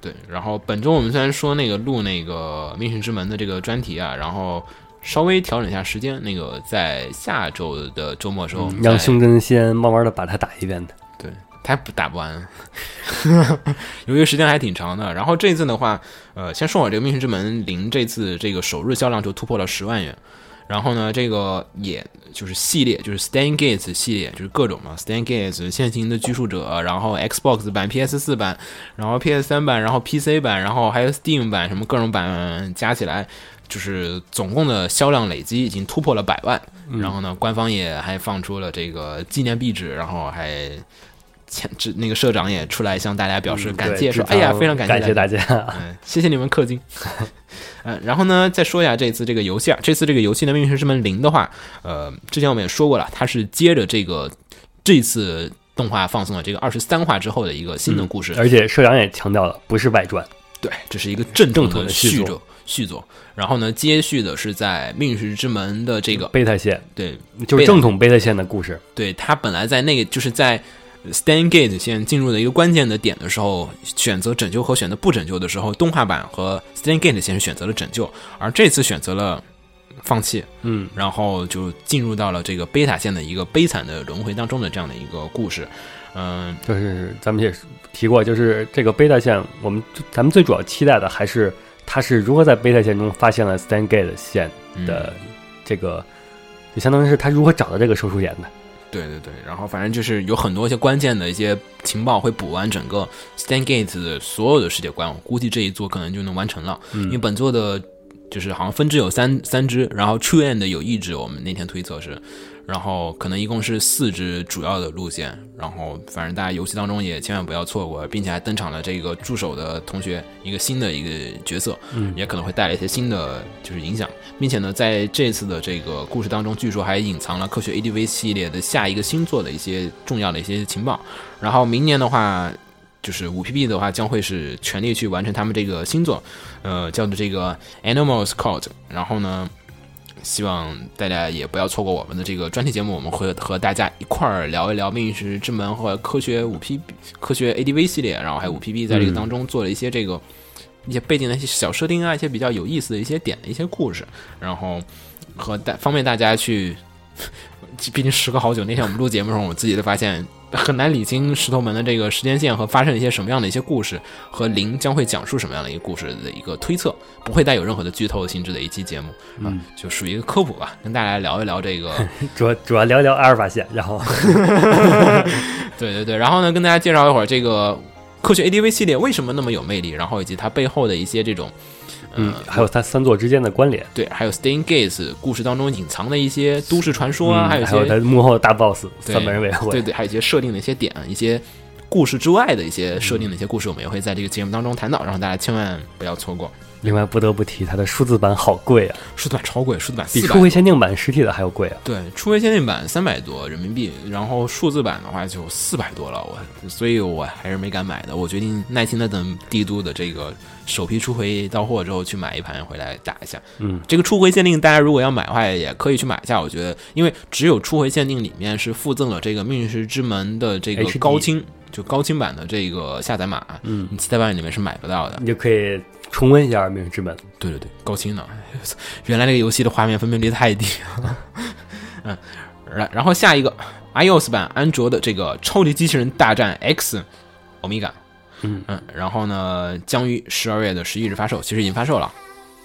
对。然后本周我们虽然说那个录那个《命运之门》的这个专题啊，然后稍微调整一下时间，那个在下周的周末的时候，让胸针先慢慢的把它打一遍的。对，他不打不完，*laughs* 由于时间还挺长的。然后这次的话，呃，先说我这个《命运之门零》这次这个首日销量就突破了十万元。然后呢，这个也就是系列，就是 Stan Gates 系列，就是各种嘛，Stan Gates 现行的拘束者，然后 Xbox 版、PS 四版，然后 PS 三版，然后 PC 版，然后还有 Steam 版，什么各种版加起来，就是总共的销量累积已经突破了百万。然后呢，官方也还放出了这个纪念壁纸，然后还前这那个社长也出来向大家表示感谢，对说哎呀，非常感感谢大大家。嗯，谢谢你们氪金。嗯，*laughs* 然后呢，再说一下这次这个游戏啊，这次这个游戏的《命运之门零》的话，呃，之前我们也说过了，它是接着这个这次动画放送的这个二十三话之后的一个新的故事，而且社长也强调了，不是外传。对，这是一个正正统的续作续作续作。然后呢，接续的是在《命运之门》的这个贝塔线对就是正统贝塔线的故事。对它本来在那个就是在 Stan Gate 线进入的一个关键的点的时候，选择拯救和选择不拯救的时候，动画版和 Stan Gate 线是选择了拯救，而这次选择了放弃，嗯，然后就进入到了这个贝塔线的一个悲惨的轮回当中的这样的一个故事。嗯，就是咱们也提过，就是这个贝塔线，我们咱们最主要期待的还是它是如何在贝塔线中发现了 Stan Gate 线的这个，就相当于是他如何找到这个收束点的。对对对，然后反正就是有很多一些关键的一些情报会补完整个 Stan Gate 的所有的世界观，我估计这一座可能就能完成了。因为本作的，就是好像分支有三三支，然后 True End 有一支，我们那天推测是，然后可能一共是四支主要的路线，然后反正大家游戏当中也千万不要错过，并且还登场了这个助手的同学一个新的一个角色，嗯也可能会带来一些新的就是影响，并且呢，在这次的这个故事当中，据说还隐藏了科学 ADV 系列的下一个星座的一些重要的一些情报。然后明年的话，就是五 P B 的话将会是全力去完成他们这个星座，呃，叫做这个 Animals Cult。然后呢，希望大家也不要错过我们的这个专题节目，我们会和大家一块儿聊一聊《命运石之门》和科学五 P 科学 ADV 系列，然后还有五 PB 在这个当中做了一些这个。一些背景的一些小设定啊，一些比较有意思的一些点的一些故事，然后和大方便大家去，毕竟时隔好久，那天我们录节目的时候，我自己都发现很难理清石头门的这个时间线和发生一些什么样的一些故事，和零将会讲述什么样的一个故事的一个推测，不会带有任何的剧透性质的一期节目啊，就属于一个科普吧，跟大家聊一聊这个。主要主要聊一聊阿尔法线，然后 *laughs* 对对对，然后呢，跟大家介绍一会儿这个科学 ADV 系列为什么那么有魅力，然后以及它背后的一些这种，嗯，还有它三座之间的关联，对，还有 Stain Gates 故事当中隐藏的一些都市传说啊，嗯还有一还有些它幕后的大 boss 三百人委员会，对对，还有一些设定的一些点，一些故事之外的一些设定的一些故事，我们也会在这个节目当中谈到，然后大家千万不要错过。另外不得不提它的数字版好贵啊，数字版超贵，数字版比初回限定版实体的还要贵啊。对，初回限定版三百多人民币，然后数字版的话就四百多了，我所以我还是没敢买的。我决定耐心的等帝都的这个首批初回到货之后去买一盘回来打一下。嗯，这个初回限定大家如果要买的话，也可以去买一下。我觉得，因为只有初回限定里面是附赠了这个命运石之门的这个高清，就高清版的这个下载码，嗯，你磁带版里面是买不到的。你就可以重温一下《命运之门》。对对对，高清的，*laughs* 原来那个游戏的画面分辨率太低了。*laughs* 嗯，然然后下一个 iOS 版安卓的这个超级机器人大战 X 欧米伽，嗯嗯，然后呢将于十二月的十一日发售，其实已经发售了。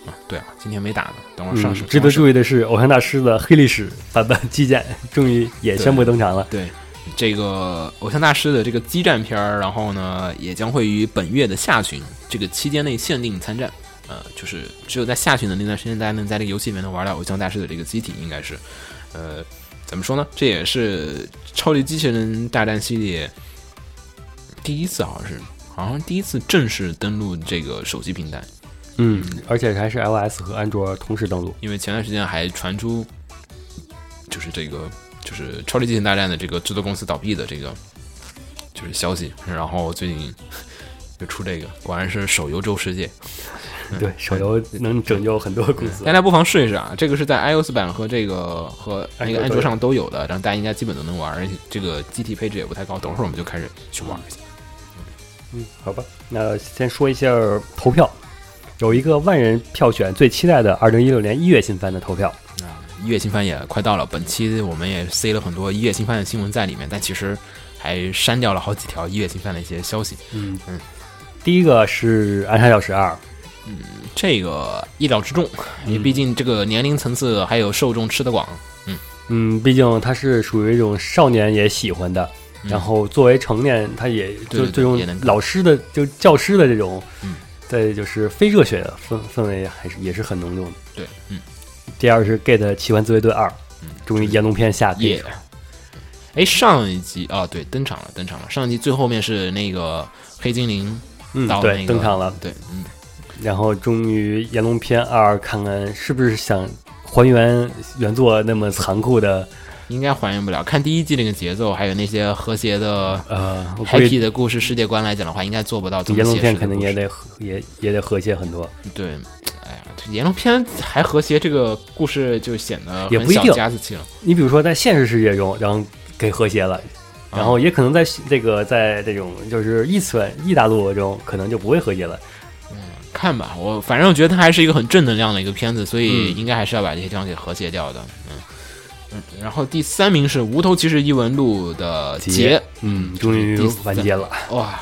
啊，对啊，今天没打呢，等会儿上市。嗯，值得注意的是，偶像大师的黑历史版本基建终于也宣布登场了。对，这个偶像大师的这个激战片儿，然后呢，也将会于本月的下旬这个期间内限定参战。呃，就是只有在下旬的那段时间，大家能在这个游戏里面能玩到偶像大师的这个机体，应该是，呃，怎么说呢？这也是超级机器人大战系列第一次好像是，好像第一次正式登陆这个手机平台，嗯，而且还是 iOS 和安卓同时登录。因为前段时间还传出，就是这个就是《超级机器人大战》的这个制作公司倒闭的这个就是消息，然后最近就出这个，果然是手游周世界。对，手游能拯救很多公司大。家不妨试一试啊！这个是在 iOS 版和这个和那个安卓上都有的，然后大家应该基本都能玩，而且这个机体配置也不太高。等会儿我们就开始去玩一下。嗯，好吧，那先说一下投票，有一个万人票选最期待的二零一六年一月新番的投票。啊，一月新番也快到了，本期我们也塞了很多一月新番的新闻在里面，但其实还删掉了好几条一月新番的一些消息。嗯。嗯，第一个是《暗杀教室二》，嗯这个意料之中，因为毕竟这个年龄层次还有受众吃得广。嗯。嗯，毕竟它是属于一种少年也喜欢的，嗯。然后作为成年，他也就这种也能老师的就教师的这种嗯，在就是非热血的氛氛围还是也是很浓重的。对，嗯，第二是《Gate 奇幻自卫队二》，嗯，终于炎龙篇下地耶。哎，上一集啊，对，登场了，登场了。上一集最后面是那个黑精灵嗯，到那个、对，登场了。对，嗯，然后终于炎龙篇二，看看是不是想还原原作那么残酷的应该还原不了。看第一季那个节奏，还有那些和谐的呃，happy 的故事世界观来讲的话，应该做不到这么炎龙写实的篇肯定也得和也也得和谐很多。对。哎呀，这炎龙篇还和谐，这个故事就显得也不一定家子气了。你比如说在现实世界中，然后给和谐了。然后也可能在这个在这种就是异次元异大陆中，可能就不会和谐了。嗯看吧，我反正觉得它还是一个很正能量的一个片子，所以嗯应该还是要把这些地方给和谐掉的。嗯嗯，然后第三名是《无头骑士异闻录》的结，嗯，终于完结了。哇，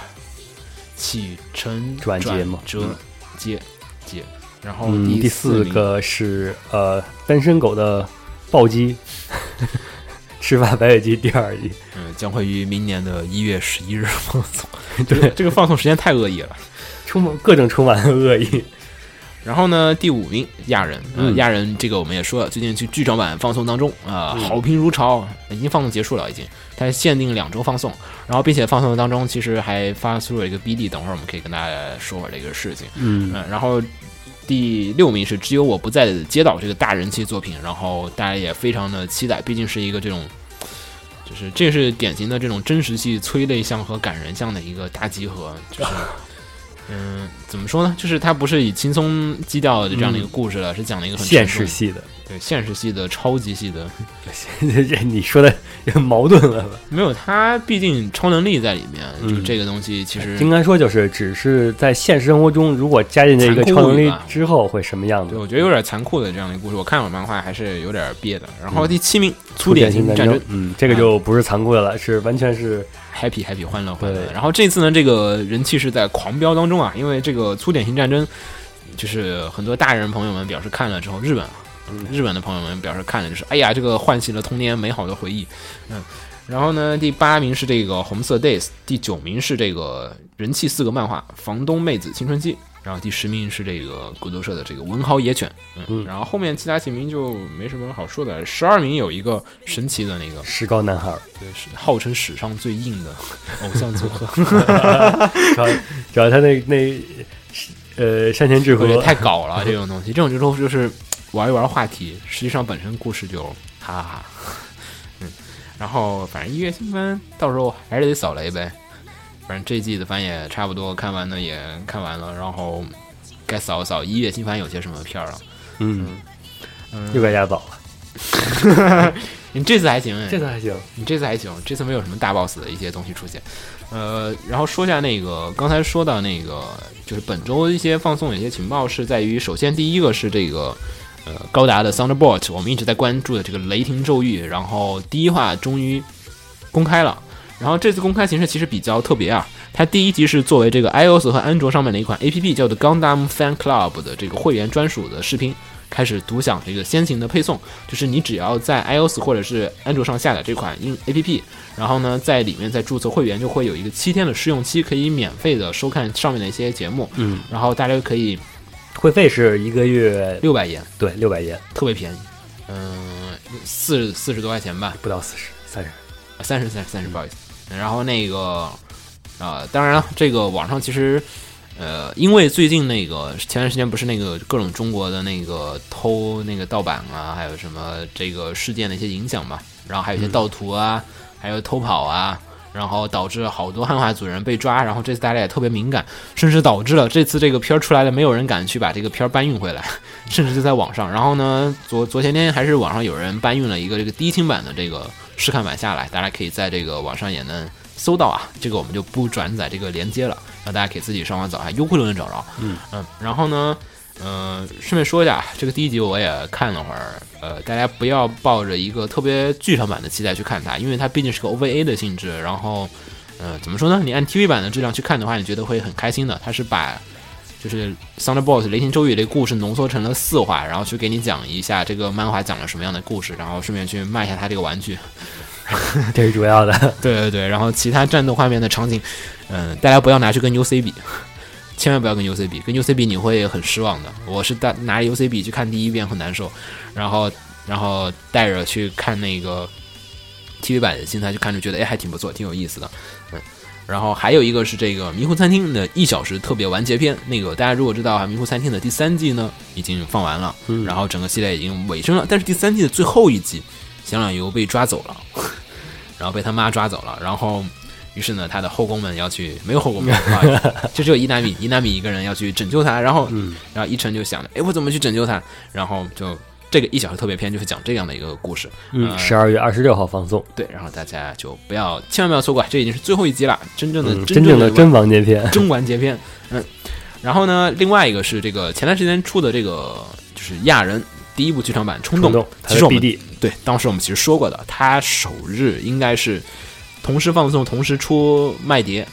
起承转折嗯接接，然后嗯，第四个是呃单身狗的暴击，*laughs* 吃饭白月姬第二季。嗯将会于明年的一月十一日放送。对，*laughs* 这个放送时间太恶意了。充满各种充满了恶意。然后呢，第五名亚人，呃，嗯亚人这个我们也说了，最近去剧场版放送当中啊、好评如潮，已经放送结束了，已经，它限定两周放送，然后并且放送当中其实还发出了一个 BD，等会儿我们可以跟大家说会儿这个事情，嗯嗯，然后第六名是只有我不在的街道这个大人气作品，然后大家也非常的期待，毕竟是一个这种。就是这是典型的这种真实系催泪向和感人向的一个大集合，就是，*laughs* 嗯，怎么说呢？就是它不是以轻松基调的这样的一个故事了，是讲了一个很现实系的，对现实系的超级系的，*laughs* 这你说的有矛盾了吧？*laughs* 没有他，毕竟超能力在里面，嗯就这个东西其实应该说就是，只是在现实生活中，如果加进这个超能力之后会什么样子对，？我觉得有点残酷的这样的一个故事。我看我漫画还是有点憋的。然后嗯第七名，粗点型战争，嗯，这个就不是残酷的了，是完全是 happy happy 欢乐欢乐。对然后这次呢，这个人气是在狂飙当中啊，因为这个粗点型战争，就是很多大人朋友们表示看了之后，日本啊，嗯日本的朋友们表示看了就是，哎呀，这个唤起了童年美好的回忆。嗯，然后呢，第八名是这个红色 days，第九名是这个人气四个漫画《房东妹子青春期》。然后第十名是这个骨头社的这个文豪野犬，嗯，嗯然后后面其他几名就没什么好说的。十二名有一个神奇的那个，石膏男孩儿，对，是号称史上最硬的 *laughs* 偶像组合 *laughs* *laughs* 主要主要他那那呃山田智和太搞了，这种东西，这种就说就是玩一玩话题，实际上本身故事就哈哈哈。*laughs* 嗯，然后反正一月新番到时候还是得扫雷呗。反正这季的番也差不多看完的也看完了，然后该扫一扫一月新番有些什么片儿了。嗯，嗯，又该压倒了，*laughs* 你这次还行哎，这次还行，你这次还行，这次没有什么大 boss 的一些东西出现。呃，然后说一下那个刚才说到那个，就是本周一些放送的一些情报是在于，首先第一个是这个呃高达的 Thunderbolt，我们一直在关注的这个雷霆咒域，然后第一话终于公开了。然后这次公开形式其实比较特别啊，它第一集是作为这个 iOS 和安卓上面的一款 APP 叫做 Gundam Fan Club 的这个会员专属的视频，开始独享这个先行的配送，就是你只要在 iOS 或者是安卓上下载这款应 APP，然后呢在里面再注册会员，就会有一个七天的试用期，可以免费的收看上面的一些节目，嗯，然后大家可以会费是一个月六百元，对六百元，特别便宜，嗯，四四十多块钱吧，不到四十，三十，三十三十三十，不好意思。然后那个啊、当然了，这个网上其实。呃，因为最近那个前段时间不是那个各种中国的那个偷那个盗版啊，还有什么这个事件的一些影响嘛，然后还有一些盗图啊，还有偷跑啊，然后导致好多汉化组人被抓，然后这次大家也特别敏感，甚至导致了这次这个片儿出来了，没有人敢去把这个片儿搬运回来，*laughs* 甚至就在网上。然后呢，昨昨前天还是网上有人搬运了一个这个低清版的这个试看版下来，大家可以在这个网上也能搜到啊。这个我们就不转载这个链接了，让大家可以自己上网找，还优酷都能找着。嗯嗯然后呢，呃，顺便说一下，这个第一集我也看了会儿，呃，大家不要抱着一个特别剧场版的期待去看它，因为它毕竟是个 OVA 的性质。然后，呃，怎么说呢？你按 TV 版的质量去看的话，你觉得会很开心的。它是把就是《Thunderbolts》雷霆咒语这个故事浓缩成了四话，然后去给你讲一下这个漫画讲了什么样的故事，然后顺便去卖一下它这个玩具。*laughs* 这是主要的。*laughs* 对对对，然后其他战斗画面的场景，嗯、大家不要拿去跟 UC 比，千万不要跟 UC 比，跟 UC 比你会很失望的。我是带拿着 UC 比去看第一遍很难受，然后然后带着去看那个 TV 版的心态去看，就觉得哎还挺不错，挺有意思的，嗯。然后还有一个是这个《迷糊餐厅》的一小时特别完结篇，那个大家如果知道啊，《迷糊餐厅》的第三季呢已经放完了，嗯然后整个系列已经尾声了，但是第三季的最后一集，小两游被抓走了，*laughs* 然后被他妈抓走了，然后于是呢，他的后宫们要去，没有后宫们，*laughs* 就只有伊南米，伊南米一个人要去拯救他，然后，嗯。然后伊晨就想着，哎，我怎么去拯救他？然后就这个一小时特别篇就是讲这样的一个故事，嗯，呃十二月二十六号放送，对，然后大家就不要千万不要错过，这已经是最后一集了，真正的、嗯，真正的真完结篇。真完结篇，*laughs* 嗯，然后呢，另外一个是这个前段时间出的这个就是亚人第一部剧场版《冲动》其实我们对，当时我们其实说过的，它首日应该是同时放送、同时出卖碟，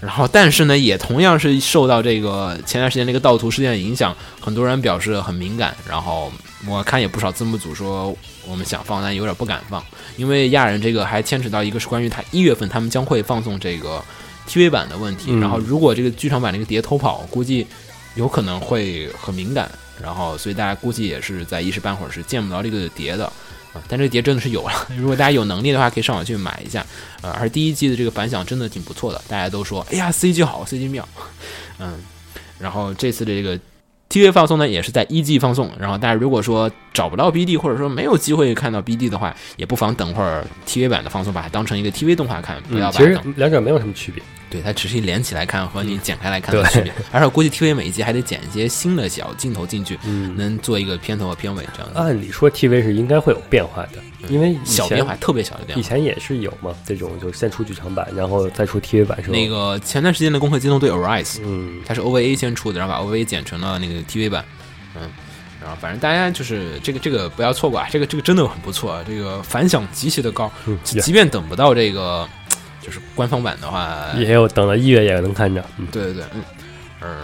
然后但是呢，也同样是受到这个前段时间那个盗图事件的影响，很多人表示很敏感，然后我看也不少字幕组说我们想放，但有点不敢放，因为亚人这个还牵扯到一个是关于他一月份他们将会放送这个 TV 版的问题，嗯然后如果这个剧场版那个碟偷跑，估计有可能会很敏感，然后所以大家估计也是在一时半会儿是见不着这个碟的。啊，但这个碟真的是有了，*laughs* 如果大家有能力的话，可以上网去买一下。呃，而第一季的这个反响真的挺不错的，大家都说，哎呀，CG 好，CG 妙，*laughs* 嗯。然后这次的这个 TV 放送呢，也是在一季放送。然后大家如果说找不到 BD，或者说没有机会看到 BD 的话，也不妨等会儿 TV 版的放送，把它当成一个 TV 动画看，不要嗯，其实两者没有什么区别。对它只是连起来看和你剪开来看的区别。而且我估计 TV 每一集还得剪一些新的小镜头进去，嗯，能做一个片头和片尾这样的按理说 TV 是应该会有变化的，因为小变化，特别小的变化。以前也是有嘛，这种就先出剧场版，然后再出 TV 版是吧？那个前段时间的《攻壳机动队 Arise》，嗯，它是 OVA 先出的，然后把 OVA 剪成了那个 TV 版，嗯，然后反正大家就是这个这个不要错过啊，这个这个真的很不错，啊，这个反响极其的高，即便等不到这个就是官方版的话，也有等到一月也能看着。嗯，对对对，嗯。嗯，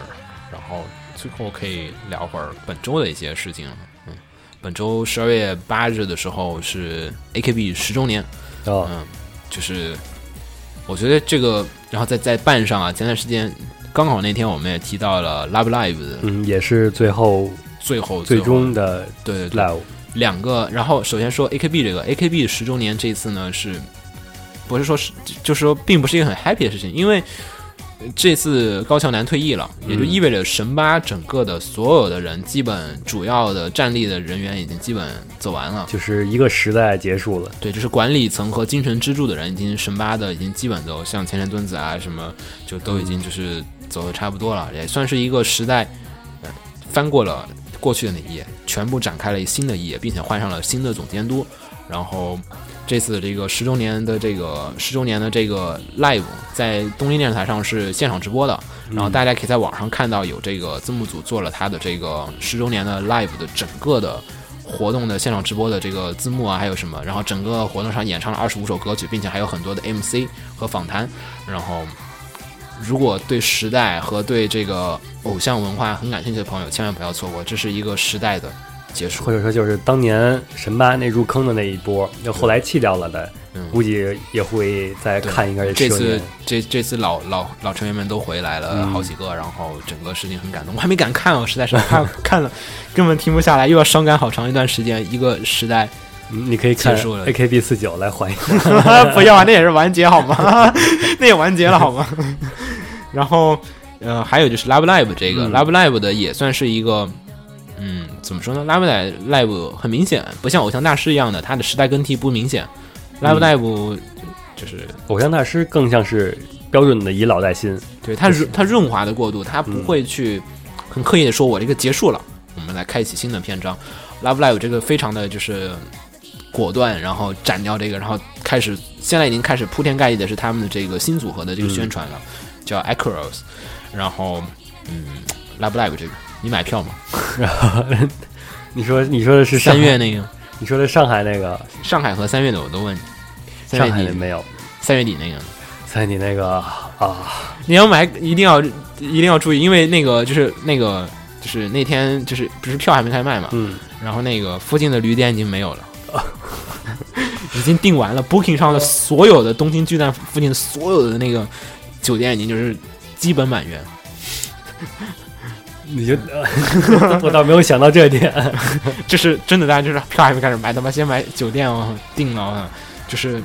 然后最后可以聊会儿本周的一些事情了，嗯，本周十二月八日的时候是 AKB 十周年，哦，嗯，就是我觉得这个，然后在在办上啊，前段时间刚好那天我们也提到了 Love Live 的嗯，也是最后最后最终的对对对。Live，两个，然后首先说 AKB 这个 AKB 十周年这次呢是不是说是就是说并不是一个很 happy 的事情，因为这次高桥南退役了，也就嗯意味着神八整个的所有的人，基本主要的战力的人员已经基本走完了。就是一个时代结束了。对，就是管理层和精神支柱的人，已经神八的已经基本都像前田敦子啊什么，就都已经就是走的差不多了，也算是一个时代，呃，翻过了过去的那一页，全部展开了新的一页，并且换上了新的总监督。然后这次这个十周年的这个十周年的这个 live 在东京电视台上是现场直播的，然后大家可以在网上看到有这个字幕组做了他的这个十周年的 live 的整个的活动的现场直播的这个字幕啊，还有什么，然后整个活动上演唱了二十五首歌曲，并且还有很多的 MC 和访谈。然后，如果对时代和对这个偶像文化很感兴趣的朋友，千万不要错过，这是一个时代的结束。或者说就是当年神八那入坑的那一波，就后来弃掉了的，嗯估计也会再看一个这次。这这次老老老成员们都回来了嗯好几个，然后整个事情很感动，我还没敢看哦，实在是怕 *laughs* 看了根本停不下来，又要伤感好长一段时间。一个时代嗯你可以看 AKB 四九来还一下。*laughs* 不要啊，那也是完结好吗？*laughs* 那也完结了好吗？然后呃，还有就是 Love Live 这个、嗯 Love Live 的也算是一个。嗯，怎么说呢？Live Live 很明显，不像偶像大师一样的，它的时代更替不明显。Live 嗯 Live 就是偶像大师更像是标准的以老带新，对它润它润滑的过渡，它不嗯会去很刻意的说我这个结束了，我们来开启新的篇章。Love Live 这个非常的就是果断，然后斩掉这个，然后开始现在已经开始铺天盖地的是他们的这个新组合的这个宣传了，叫 Acros。然后嗯，Love Live 这个你买票吗？*laughs* 你说你说的是三月，那个你说的上海那个，上海和三月的我都问你，三上海月底的没有，三月底那个三月底那个啊，你要买一定要一定要注意，因为那个就是那个就是那天就是不是票还没开卖嘛，嗯，然后那个附近的旅店已经没有了，*laughs* 已经订完了。Booking 上的所有的东京巨蛋附近的所有的那个酒店已经就是基本满员。你就 *laughs* 我倒没有想到这点，*laughs* 这是真的，大家就是票还没开始买，他妈先买酒店哦，定了啊，就是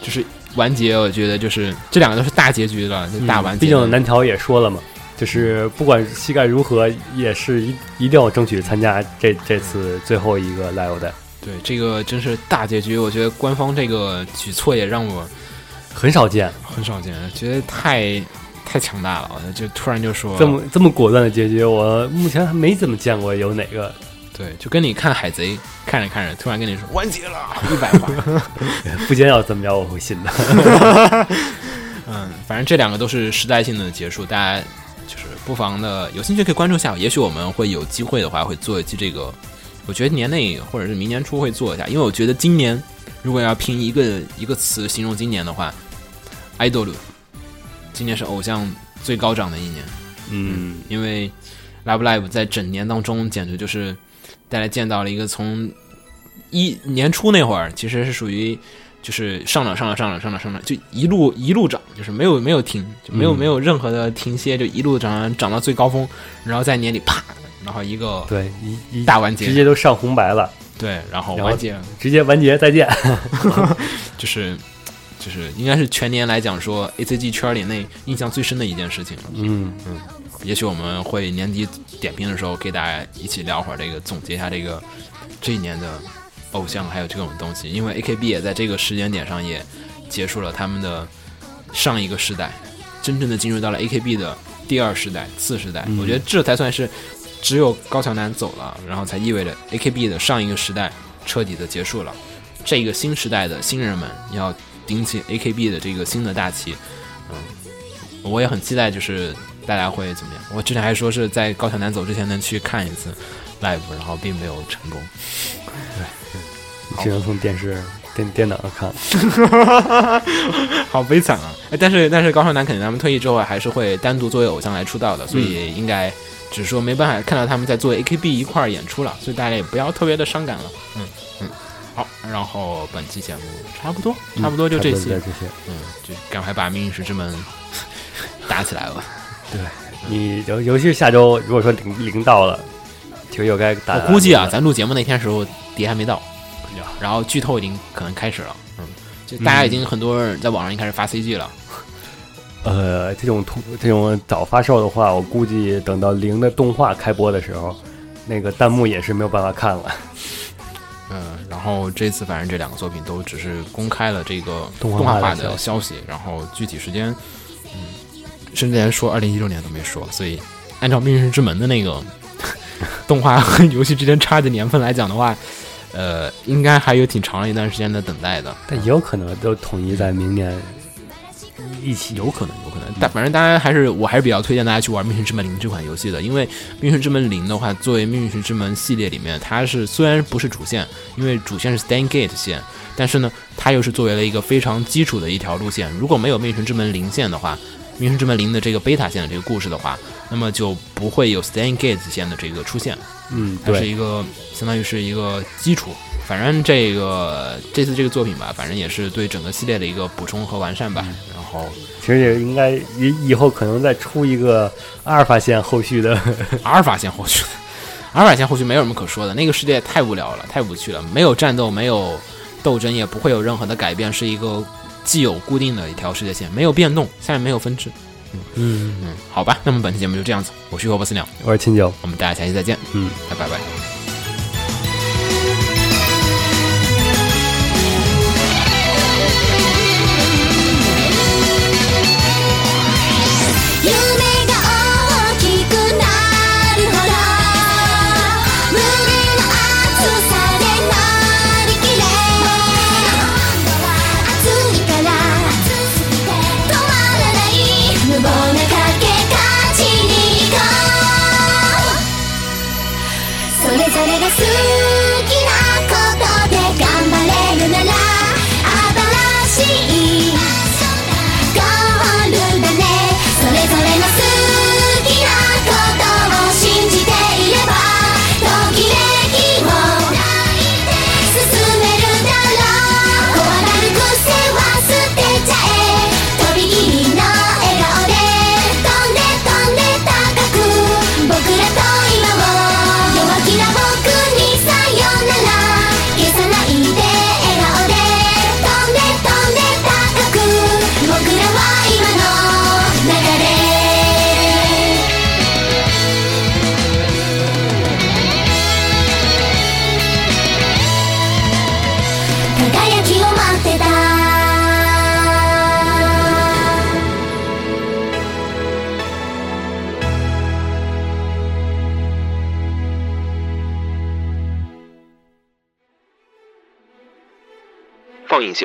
就是完结。我觉得就是这两个都是大结局了，就大完结。嗯毕竟南条也说了嘛，就是不管膝盖如何，也是一一定要争取参加这这次最后一个 live 的，对这个真是大结局。我觉得官方这个举措也让我很少见很少见，觉得太太强大了，就突然就说这么这么果断的结局，我目前还没怎么见过有哪个对，就跟你看海贼看着看着，突然跟你说完结了一百话。*laughs* 不间要怎么着我会信的。*laughs* 嗯，反正这两个都是时代性的结束，大家就是不妨的有兴趣可以关注一下。也许我们会有机会的话，会做一期这个，我觉得年内或者是明年初会做一下，因为我觉得今年如果要拼一个一个词形容今年的话，idol，今年是偶像最高涨的一年。嗯，因为 Love Live 在整年当中简直就是大家见到了一个从一年初那会儿，其实是属于就是上涨上涨上涨上涨上涨，就一路一路涨，就是没有没有停，就没有、嗯没有任何的停歇，就一路涨涨到最高峰，然后在年底啪，然后一个对，一一大完结，直接都上红白了，对，然后完结直接完结再见。*laughs* 就是。就是应该是全年来讲说 A C G 圈里内印象最深的一件事情了。嗯，也许我们会年底点评的时候，给大家一起聊会儿这个，总结一下这个这一年的偶像还有这种东西。因为 A K B 也在这个时间点上也结束了他们的上一个时代，真正的进入到了 A K B 的第二时代、次时代。嗯我觉得这才算是只有高桥南走了，然后才意味着 A K B 的上一个时代彻底的结束了。这个新时代的新人们要顶起 A K B 的这个新的大旗，嗯，我也很期待，就是大家会怎么样。我之前还说是在高桥南走之前能去看一次 live，然后并没有成功。对 *laughs* 只能从电视电电脑上看。*laughs* 好悲惨啊！哎但是但是高桥南肯定他们退役之后还是会单独作为偶像来出道的，所以应该只是说没办法看到他们在做 AKB 一块儿演出了，所以大家也不要特别的伤感了。嗯嗯，好，然后本期节目差不多差不多就这些。些，这些。嗯，就赶快把命运石之门打起来吧。*laughs* 对你尤尤其是下周，如果说零零到了，就又该打。我估计啊，咱录节目那天时候碟还没到，然后剧透已经可能开始了，嗯，就大家已经很多人在网上已经开始发 CG 了。呃，这种通这种早发售的话，我估计等到零的动画开播的时候，那个弹幕也是没有办法看了。嗯，然后这次反正这两个作品都只是公开了这个动画化的消息，然后具体时间，嗯，甚至连说二零一六年都没说，所以按照《命运之门》的那个 *laughs* 动画和游戏之间差的年份来讲的话，呃，应该还有挺长一段时间的等待的。但也有可能都统一在明年一起。有可能，有可能，但反正大家还是，我还是比较推荐大家去玩《命运之门零》这款游戏的，因为《命运之门零》的话，作为《命运之门》系列里面，它是虽然不是主线，因为主线是 Stan Gate 线，但是呢，它又是作为了一个非常基础的一条路线。如果没有《命运之门零》线的话，《命运之门零》的这个贝塔线的这个故事的话，那么就不会有 Stan Gate 线的这个出现。嗯，它是，一个相当于是一个基础。反正这个这次这个作品吧，反正也是对整个系列的一个补充和完善吧。然后其实也应该以以后可能再出一个阿尔法线后续的。*laughs* 阿尔法线后续的，*laughs* 阿尔法线后续没有什么可说的，那个世界太无聊了，太无趣了，没有战斗，没有斗争，也不会有任何的改变，是一个既有固定的一条世界线，没有变动，下面没有分支。嗯，嗯，好吧，那么本期节目就这样子，我是雨火波斯鸟，我是秦九，我们大家下期再见，嗯，拜拜拜。それが好き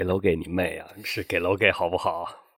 给楼给你妹啊！是给楼给好不好？